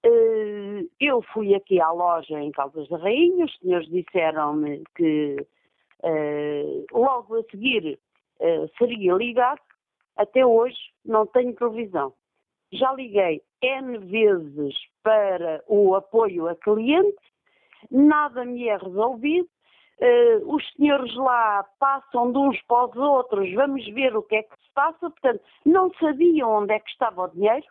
Uh, eu fui aqui à loja em Caldas da Rainha, os senhores disseram-me que uh, logo a seguir uh, seria ligado. Até hoje não tenho provisão. Já liguei N vezes para o apoio a cliente, nada me é resolvido. Uh, os senhores lá passam de uns para os outros, vamos ver o que é que se passa. Portanto, não sabiam onde é que estava o dinheiro.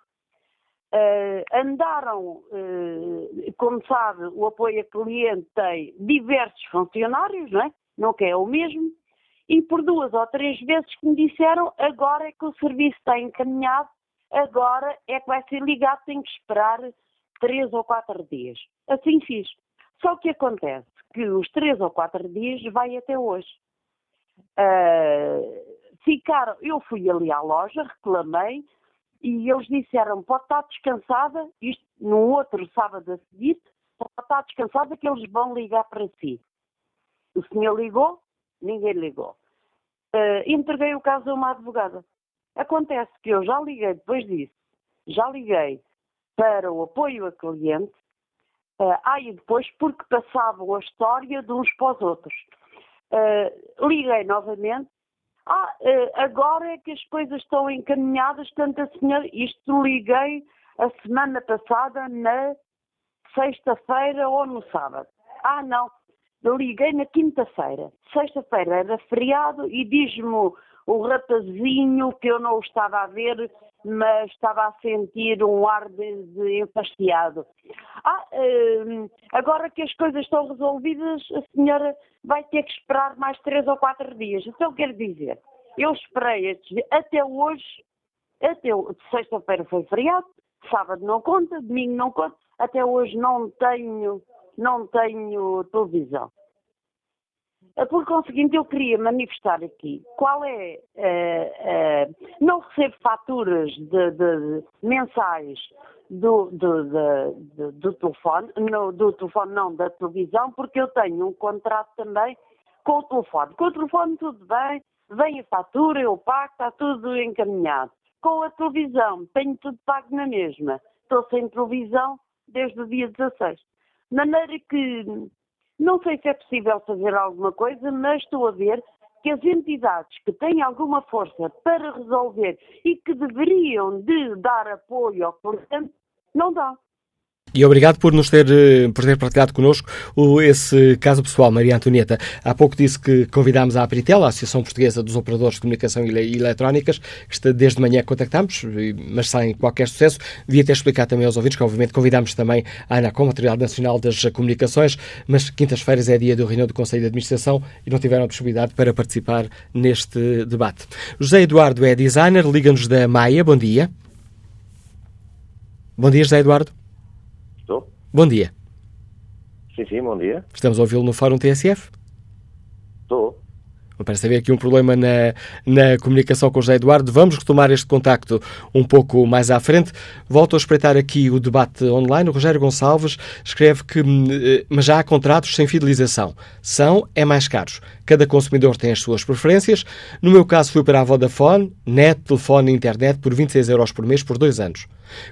Uh, andaram, uh, como sabe, o apoio a cliente tem diversos funcionários, não é? Não é o mesmo. E por duas ou três vezes que me disseram, agora é que o serviço está encaminhado agora é que vai ser ligado, tem que esperar três ou quatro dias. Assim fiz. Só que acontece que os três ou quatro dias vai até hoje. Uh, ficaram, eu fui ali à loja, reclamei, e eles disseram, pode estar descansada, isto num outro sábado a seguir, pode estar descansada que eles vão ligar para si. O senhor ligou, ninguém ligou. Uh, entreguei o caso a uma advogada. Acontece que eu já liguei depois disso, já liguei para o apoio a cliente, uh, ah, e depois porque passavam a história de uns para os outros. Uh, liguei novamente, ah, uh, agora é que as coisas estão encaminhadas, tanto a senhora, isto liguei a semana passada na sexta-feira ou no sábado. Ah, não, liguei na quinta-feira. Sexta-feira era feriado e diz-me o rapazinho que eu não o estava a ver, mas estava a sentir um ar de, de enfastiado. Ah, hum, agora que as coisas estão resolvidas, a senhora vai ter que esperar mais três ou quatro dias. Então, quero dizer, eu esperei até hoje, até sexta-feira foi feriado, sábado não conta, domingo não conta, até hoje não tenho, não tenho televisão. Eh, por conseguinte, eu queria manifestar aqui qual é. Uh, uh, não recebo faturas de, de, mensais do, do, do telefone, no, do telefone não, da televisão, porque eu tenho um contrato também com o telefone. Com o telefone tudo bem, vem a fatura, eu pago, está tudo encaminhado. Com a televisão, tenho tudo pago na mesma. Estou sem televisão desde o dia 16. De maneira que não sei se é possível fazer alguma coisa, mas estou a ver que as entidades que têm alguma força para resolver e que deveriam de dar apoio ao cliente, não dão.
E obrigado por nos ter, eh, por ter partilhado connosco esse caso pessoal, Maria Antonieta. Há pouco disse que convidámos a Apritel, a Associação Portuguesa dos Operadores de Comunicação e Eletrónicas, que desde manhã contactámos, mas sem qualquer sucesso. Devia ter explicado também aos ouvintes que, obviamente, convidámos também a ANACOM, a Autoridade Nacional das Comunicações, mas quintas-feiras é dia do reunião do Conselho de Administração e não tiveram a possibilidade para participar neste debate. José Eduardo é designer, liga-nos da Maia. Bom dia. Bom dia, José Eduardo. Bom dia.
Sim, sim, bom dia.
Estamos a ouvi-lo no Fórum TSF? Parece haver aqui um problema na, na comunicação com o José Eduardo. Vamos retomar este contacto um pouco mais à frente. Volto a espreitar aqui o debate online. O Rogério Gonçalves escreve que hum, eh, mas já há contratos sem fidelização. São é mais caros. Cada consumidor tem as suas preferências. No meu caso fui para a Vodafone, net, telefone e internet por 26 euros por mês por dois anos.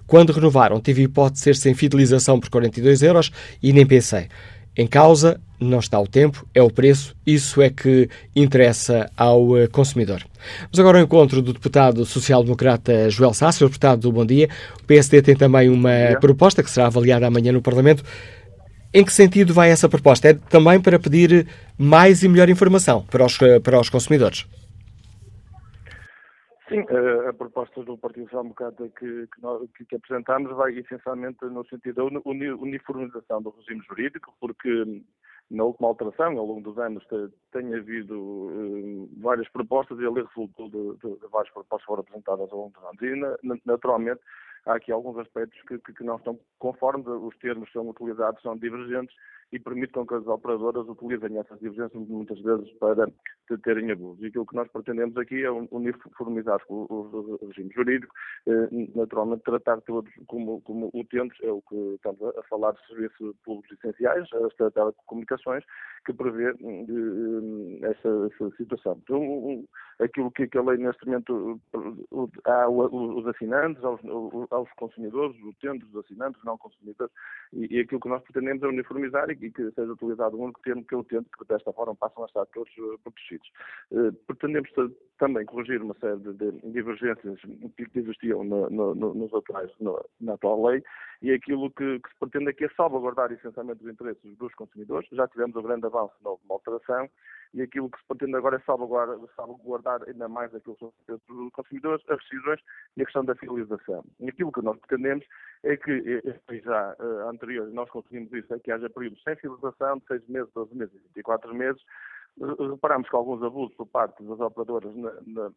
Quando renovaram, tive hipótese de ser sem fidelização por 42 euros e nem pensei. Em causa não está o tempo, é o preço, isso é que interessa ao eh, consumidor. Vamos agora ao encontro do deputado social-democrata Joel Sácio, deputado do Bom Dia. O PSD tem também uma proposta que será avaliada amanhã no Parlamento. Em que sentido vai essa proposta? É também para pedir mais e melhor informação para os, eh, para os consumidores?
Sim, a, proposta do Partido Social Democrata que, que, que, apresentamos vai essencialmente no sentido da uniformização do regime jurídico, porque na última alteração, ao longo dos anos, tem havido uh, várias propostas e ele resultou de, de, de, várias propostas que foram apresentadas ao longo dos anos. E, naturalmente, há aqui alguns aspectos que, que, não estão conformes, os termos são utilizados, são divergentes e permite com que as operadoras utilizem essas divergências muitas vezes para terem abusos. E aquilo que nós pretendemos aqui é uniformizar o, regime jurídico, eh, naturalmente tratar todos como, como utentes, é o que estamos a falar de serviços públicos essenciais, as telecomunicações, que prevê uh, essa, essa, situação. Então, aquilo que a lei neste momento há os assinantes, aos, aos consumidores, os utentes, os assinantes, não consumidores, e, e, aquilo que nós pretendemos é uniformizar e, e que seja utilizado o único termo que é o utente, que desta forma passam a estar todos uh, protegidos. Uh, pretendemos também corrigir uma série de, divergências que existiam no, no, no, nos atuais, na atual lei, e aquilo que, que, se pretende aqui é salvaguardar essencialmente os interesses dos consumidores. Já tivemos um grande avanço na alteração e aquilo que se pretende agora é salvaguardar, salvaguardar ainda mais aquilo que são os interesses dos consumidores, as decisões e a questão da fidelização. E aquilo que nós pretendemos é que, já uh, anterior, nós conseguimos isso, é que haja períodos sem fidelização de 6 meses, 12 meses e 24 meses. Reparamos que alguns abusos por parte das operadoras na, na,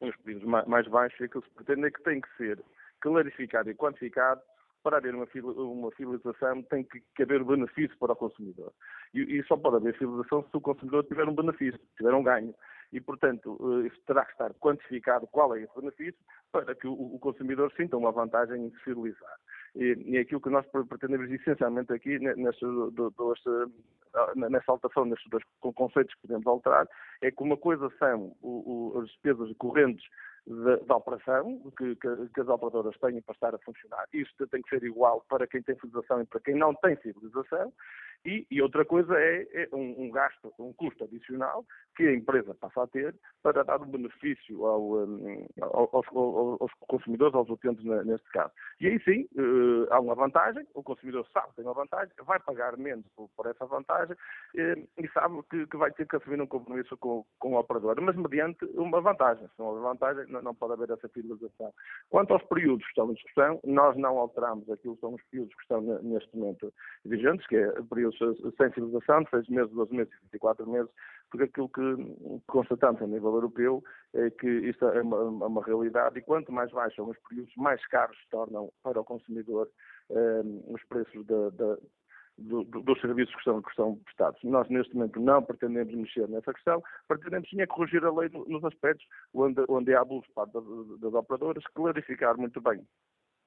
nos períodos mais, baixos aquilo que se pretende é que tem que ser clarificado e quantificado para haver uma, uma fidelização tem que, que haver benefício para o consumidor. E, e, só pode haver fidelização se o consumidor tiver um benefício, tiver um ganho. E, portanto, eh, isso terá que estar quantificado qual é esse benefício para que o, o consumidor sinta uma vantagem em se fidelizar. E, e aquilo que nós pretendemos essencialmente aqui, do, nessa alteração, nestes dois conceitos que podemos alterar, é que uma coisa são o, o, as despesas correntes da, operação que, que, que, as operadoras têm para estar a funcionar. Isto tem que ser igual para quem tem fidelização e para quem não tem fidelização. E, e outra coisa é, é um, um, gasto, um custo adicional que a empresa passa a ter para dar um benefício ao, aos, aos, consumidores, aos utentes neste caso. E aí sim, uh, há uma vantagem, o consumidor sabe que tem uma vantagem, vai pagar menos por, essa vantagem uh, e sabe que, vai ter que assumir um compromisso com, com o operador, mas mediante uma vantagem. Se não houver vantagem, não, pode haver essa fidelização. Quanto aos períodos que estão em discussão, nós não alteramos aquilo que são os períodos que estão neste momento vigentes, que é períodos sem fidelização, de 6 meses, 12 meses e 24 meses, porque aquilo que constatamos a nível europeu é que isto é uma, uma realidade e quanto mais são os períodos, mais caros se tornam para o consumidor eh, os preços da, da do, dos serviços que estão, que estão prestados. Nós, neste momento, não pretendemos mexer nessa questão, pretendemos sim é corrigir a lei nos aspectos onde, onde há abuso parte das operadoras, clarificar muito bem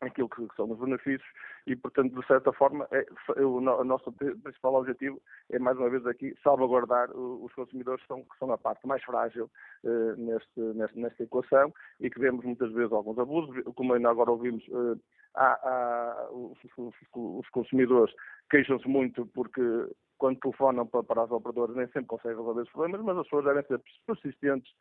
aquilo que são os benefícios e, portanto, de certa forma, é, o, o, nosso principal objetivo é, mais uma vez aqui, salvaguardar os consumidores que são, que são a parte mais frágil eh, neste, neste, nesta equação e que vemos muitas vezes alguns abusos, como ainda agora ouvimos, eh, há, há, os, os, os consumidores queixam-se muito porque quando telefonam para, para as operadoras, nem sempre conseguem resolver os problemas, mas as pessoas devem ser persistentes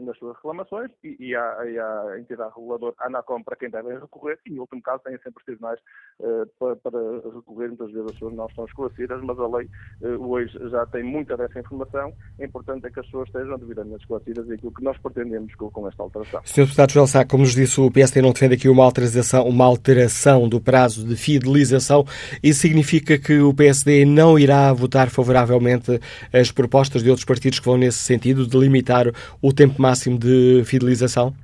nas suas reclamações e, e, há, e a entidade reguladora, ANACOM, para quem devem recorrer, e, em último caso, têm sempre os tribunais eh, para, para, recorrer. Muitas vezes as pessoas não estão esclarecidas, mas a lei eh, hoje já tem muita dessa informação. O importante é que as pessoas estejam devidamente esclarecidas e aquilo que nós pretendemos com, com esta alteração.
Sr. Deputado Joel Sá, como nos disse, o PSD não defende aqui uma alteração, uma alteração do prazo de fidelização. Isso significa que o PSD não irá votar favoravelmente as propostas de outros partidos que vão nesse sentido, de limitar o tempo máximo de fidelização?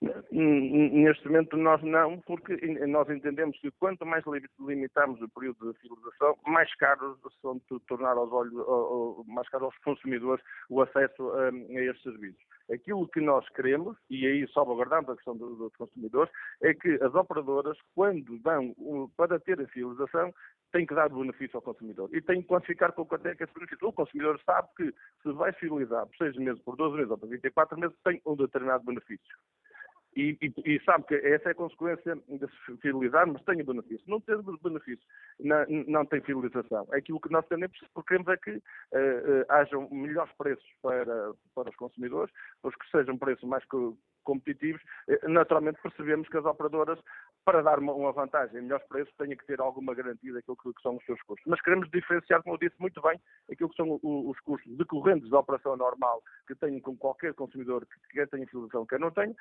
Neste momento nós não, porque nós entendemos que quanto mais limitarmos o período de fidelização, mais caros são tornar aos olhos, mais caro aos consumidores o acesso a, a estes serviços. Aquilo que nós queremos, e aí salvaguardamos a questão dos consumidores, é que as operadoras, quando dão para ter a fidelização, tem que dar benefício ao consumidor e tem que quantificar com quanto é que esse benefício. O consumidor sabe que se vai fidelizar por 6 meses, por 12 meses ou por 24 meses, tem um determinado benefício. E, e, e, sabe que essa é a consequência de se fidelizar, mas tem benefício. Não ter benefício, não, não tem fidelização. Aquilo que nós porque queremos é que uh, uh, hajam melhores preços para, para os consumidores, os que sejam preços mais competitivos, eh, naturalmente percebemos que as operadoras, para dar uma, vantagem em melhores preços, têm que ter alguma garantia daquilo que, são os seus custos. Mas queremos diferenciar, como eu disse muito bem, aquilo que são os, os custos decorrentes da operação normal que tem com qualquer consumidor que quer tenha fidelização, quer não tenha,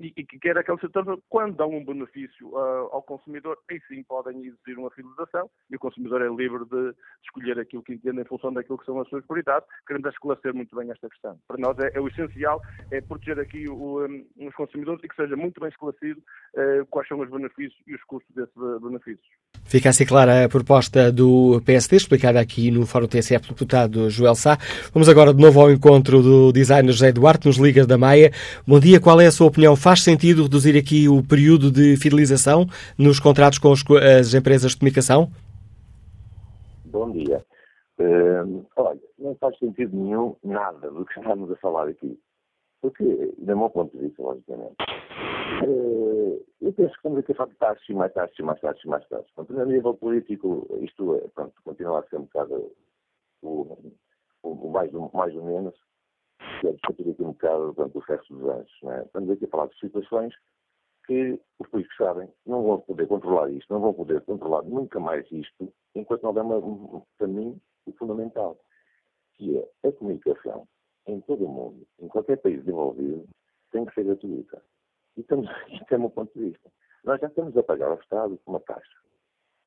e, e que quer aquele setor, quando dão um benefício uh, ao consumidor, aí sim podem exigir uma fidelização e o consumidor é livre de escolher aquilo que entende em função daquilo que são as suas prioridades. Queremos esclarecer muito bem esta questão. Para nós é, é o essencial é proteger aqui o, um, os consumidores e que seja muito bem esclarecido uh, quais são os benefícios e os custos desses benefícios.
Fica assim clara a proposta do PSD, explicada aqui no Fórum TSF do deputado Joel Sá. Vamos agora de novo ao encontro do designer José Duarte, nos Ligas da Maia. Bom dia, qual é a sua opinião? Faz sentido reduzir aqui o período de fidelização nos contratos com as empresas de comunicação?
Bom dia. Uh, olha, não faz sentido nenhum nada do que estamos a falar aqui. Porque, do meu ponto de vista, logicamente, uh, eu penso que estamos aqui a falar de taxas e mais taxas e mais taxas e mais taxas. Portanto, a nível político, isto é, pronto, continua a ser um bocado o, o, mais, mais ou menos é discutir aqui um bocado portanto, o sexo dos anjos. É? Estamos aqui a falar de situações que os políticos sabem, não vão poder controlar isto, não vão poder controlar nunca mais isto, enquanto não houver um, para mim, o fundamental, que é a comunicação em todo o mundo, em qualquer país desenvolvido, tem que ser gratuita. E estamos, [laughs] é o meu ponto de vista. Nós já estamos a pagar ao Estado uma taxa.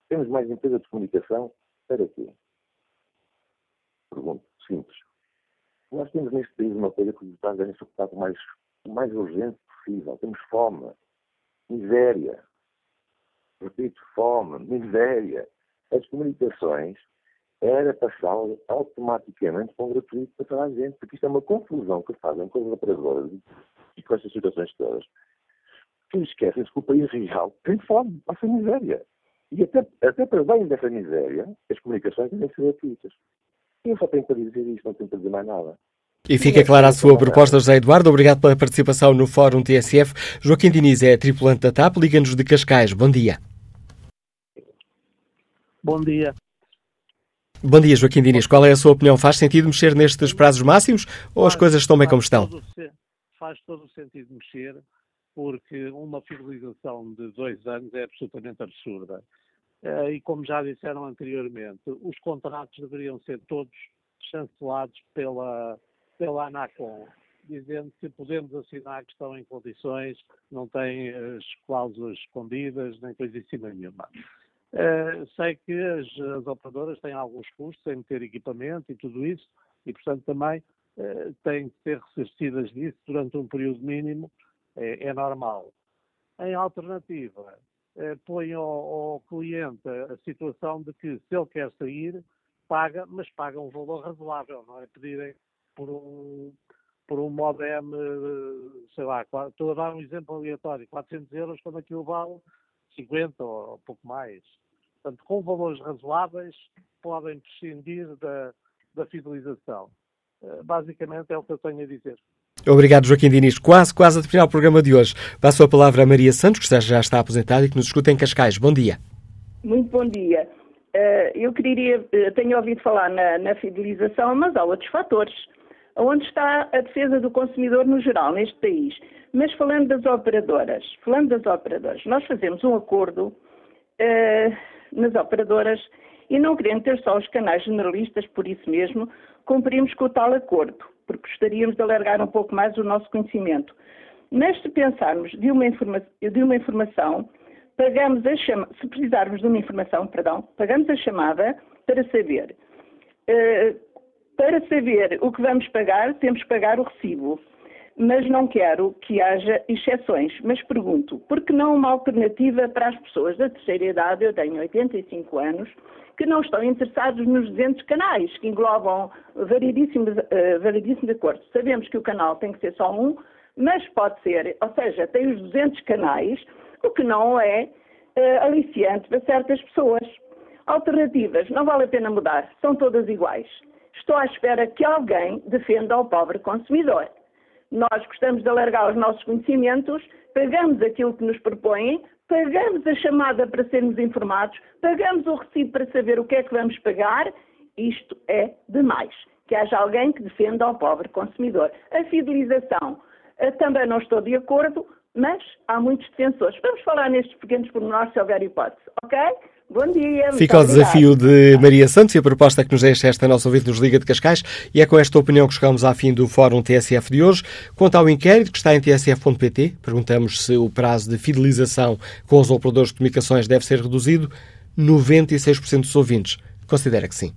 Temos mais empresas de comunicação para quê? Pergunto, simples. Nós temos neste país uma coisa que os Estados devem suportar o mais, mais urgente possível. Temos fome, miséria. Repito, fome, miséria. As comunicações era passar automaticamente para um gratuito para toda a gente, porque isto é uma confusão que fazem com as operadoras e com estas situações todas, que esquecem-se que o país real tem fome, passa miséria. E até, até para bem dessa miséria, as comunicações devem ser gratuitas. Eu só tenho para dizer isto, não tenho para dizer mais nada.
E fica clara a sua proposta, José Eduardo. Obrigado pela participação no Fórum TSF. Joaquim Diniz é tripulante da TAP. Liga-nos de Cascais. Bom dia.
Bom dia.
Bom dia, Joaquim Diniz. Qual é a sua opinião? Faz sentido mexer nestes prazos máximos ou faz, as coisas estão bem como estão?
Todo, faz todo o sentido mexer, porque uma fidelização de dois anos é absolutamente absurda. Eh, e como já disseram anteriormente, os contratos deveriam ser todos chancelados pela, pela ANACOM, dizendo que podemos assinar que estão em condições, não têm as cláusulas escondidas, nem coisíssima nenhuma. Uh, sei que as, as, operadoras têm alguns custos em ter equipamento e tudo isso, e portanto também têm que ser ressarcidas disso durante um período mínimo, é, é normal. Em alternativa, eh, põe ao, ao, cliente a situação de que se ele quer sair, paga, mas paga um valor razoável, não é? Pedirem por um, por um modem, sei lá, estou a dar um exemplo aleatório, 400 euros, quando aquilo vale 50 ou pouco mais. Portanto, com valores razoáveis, podem prescindir da, da fidelização. Eh, basicamente é o que eu tenho a dizer.
Obrigado, Joaquim Diniz. Quase, quase a terminar o programa de hoje. Passo a palavra a Maria Santos, que já está aposentada e que nos escuta em Cascais. Bom dia.
Muito bom dia. Uh, eu queria, uh, tenho ouvido falar na, na, fidelização, mas há outros fatores. Onde está a defesa do consumidor no geral neste país? Mas falando das operadoras, falando das operadoras, nós fazemos um acordo uh, nas operadoras e não querendo ter só os canais generalistas, por isso mesmo, cumprimos com o tal acordo, porque gostaríamos de alargar um pouco mais o nosso conhecimento. Mas se pensarmos de uma, informa de uma informação, pagamos a chama se precisarmos de uma informação, perdão, pagamos a chamada para saber. Uh, para saber o que vamos pagar, temos que pagar o recibo. Mas não quero que haja exceções. Mas pergunto, por que não uma alternativa para as pessoas da terceira idade, eu tenho 85 anos, que não estão interessados nos 200 canais, que englobam variedíssimos, uh, variedíssimos acordos. Sabemos que o canal tem que ser só um, mas pode ser, ou seja, tem os 200 canais, o que não é uh, aliciante para certas pessoas. Alternativas, não vale a pena mudar, são todas iguais. Estou à espera que alguém defenda o pobre consumidor. Nós gostamos de alargar os nossos conhecimentos, pagamos aquilo que nos propõem, pagamos a chamada para sermos informados, pagamos o recibo para saber o que é que vamos pagar, isto é demais. Que haja alguém que defenda ao pobre consumidor. A fidelização, eh, também não estou de acordo, mas há muitos defensores. Vamos falar nestes pequenos pormenores se houver hipótese, ok? Bom dia.
Fica o desafio de Maria Santos e a proposta que nos deixa esta nossa ouvinte nos Liga de Cascais e é com esta opinião que chegamos ao fim do Fórum TSF de hoje. Quanto ao inquérito que está em tsf.pt, perguntamos se o prazo de fidelização com os operadores de comunicações deve ser reduzido. 96% dos ouvintes considera que sim.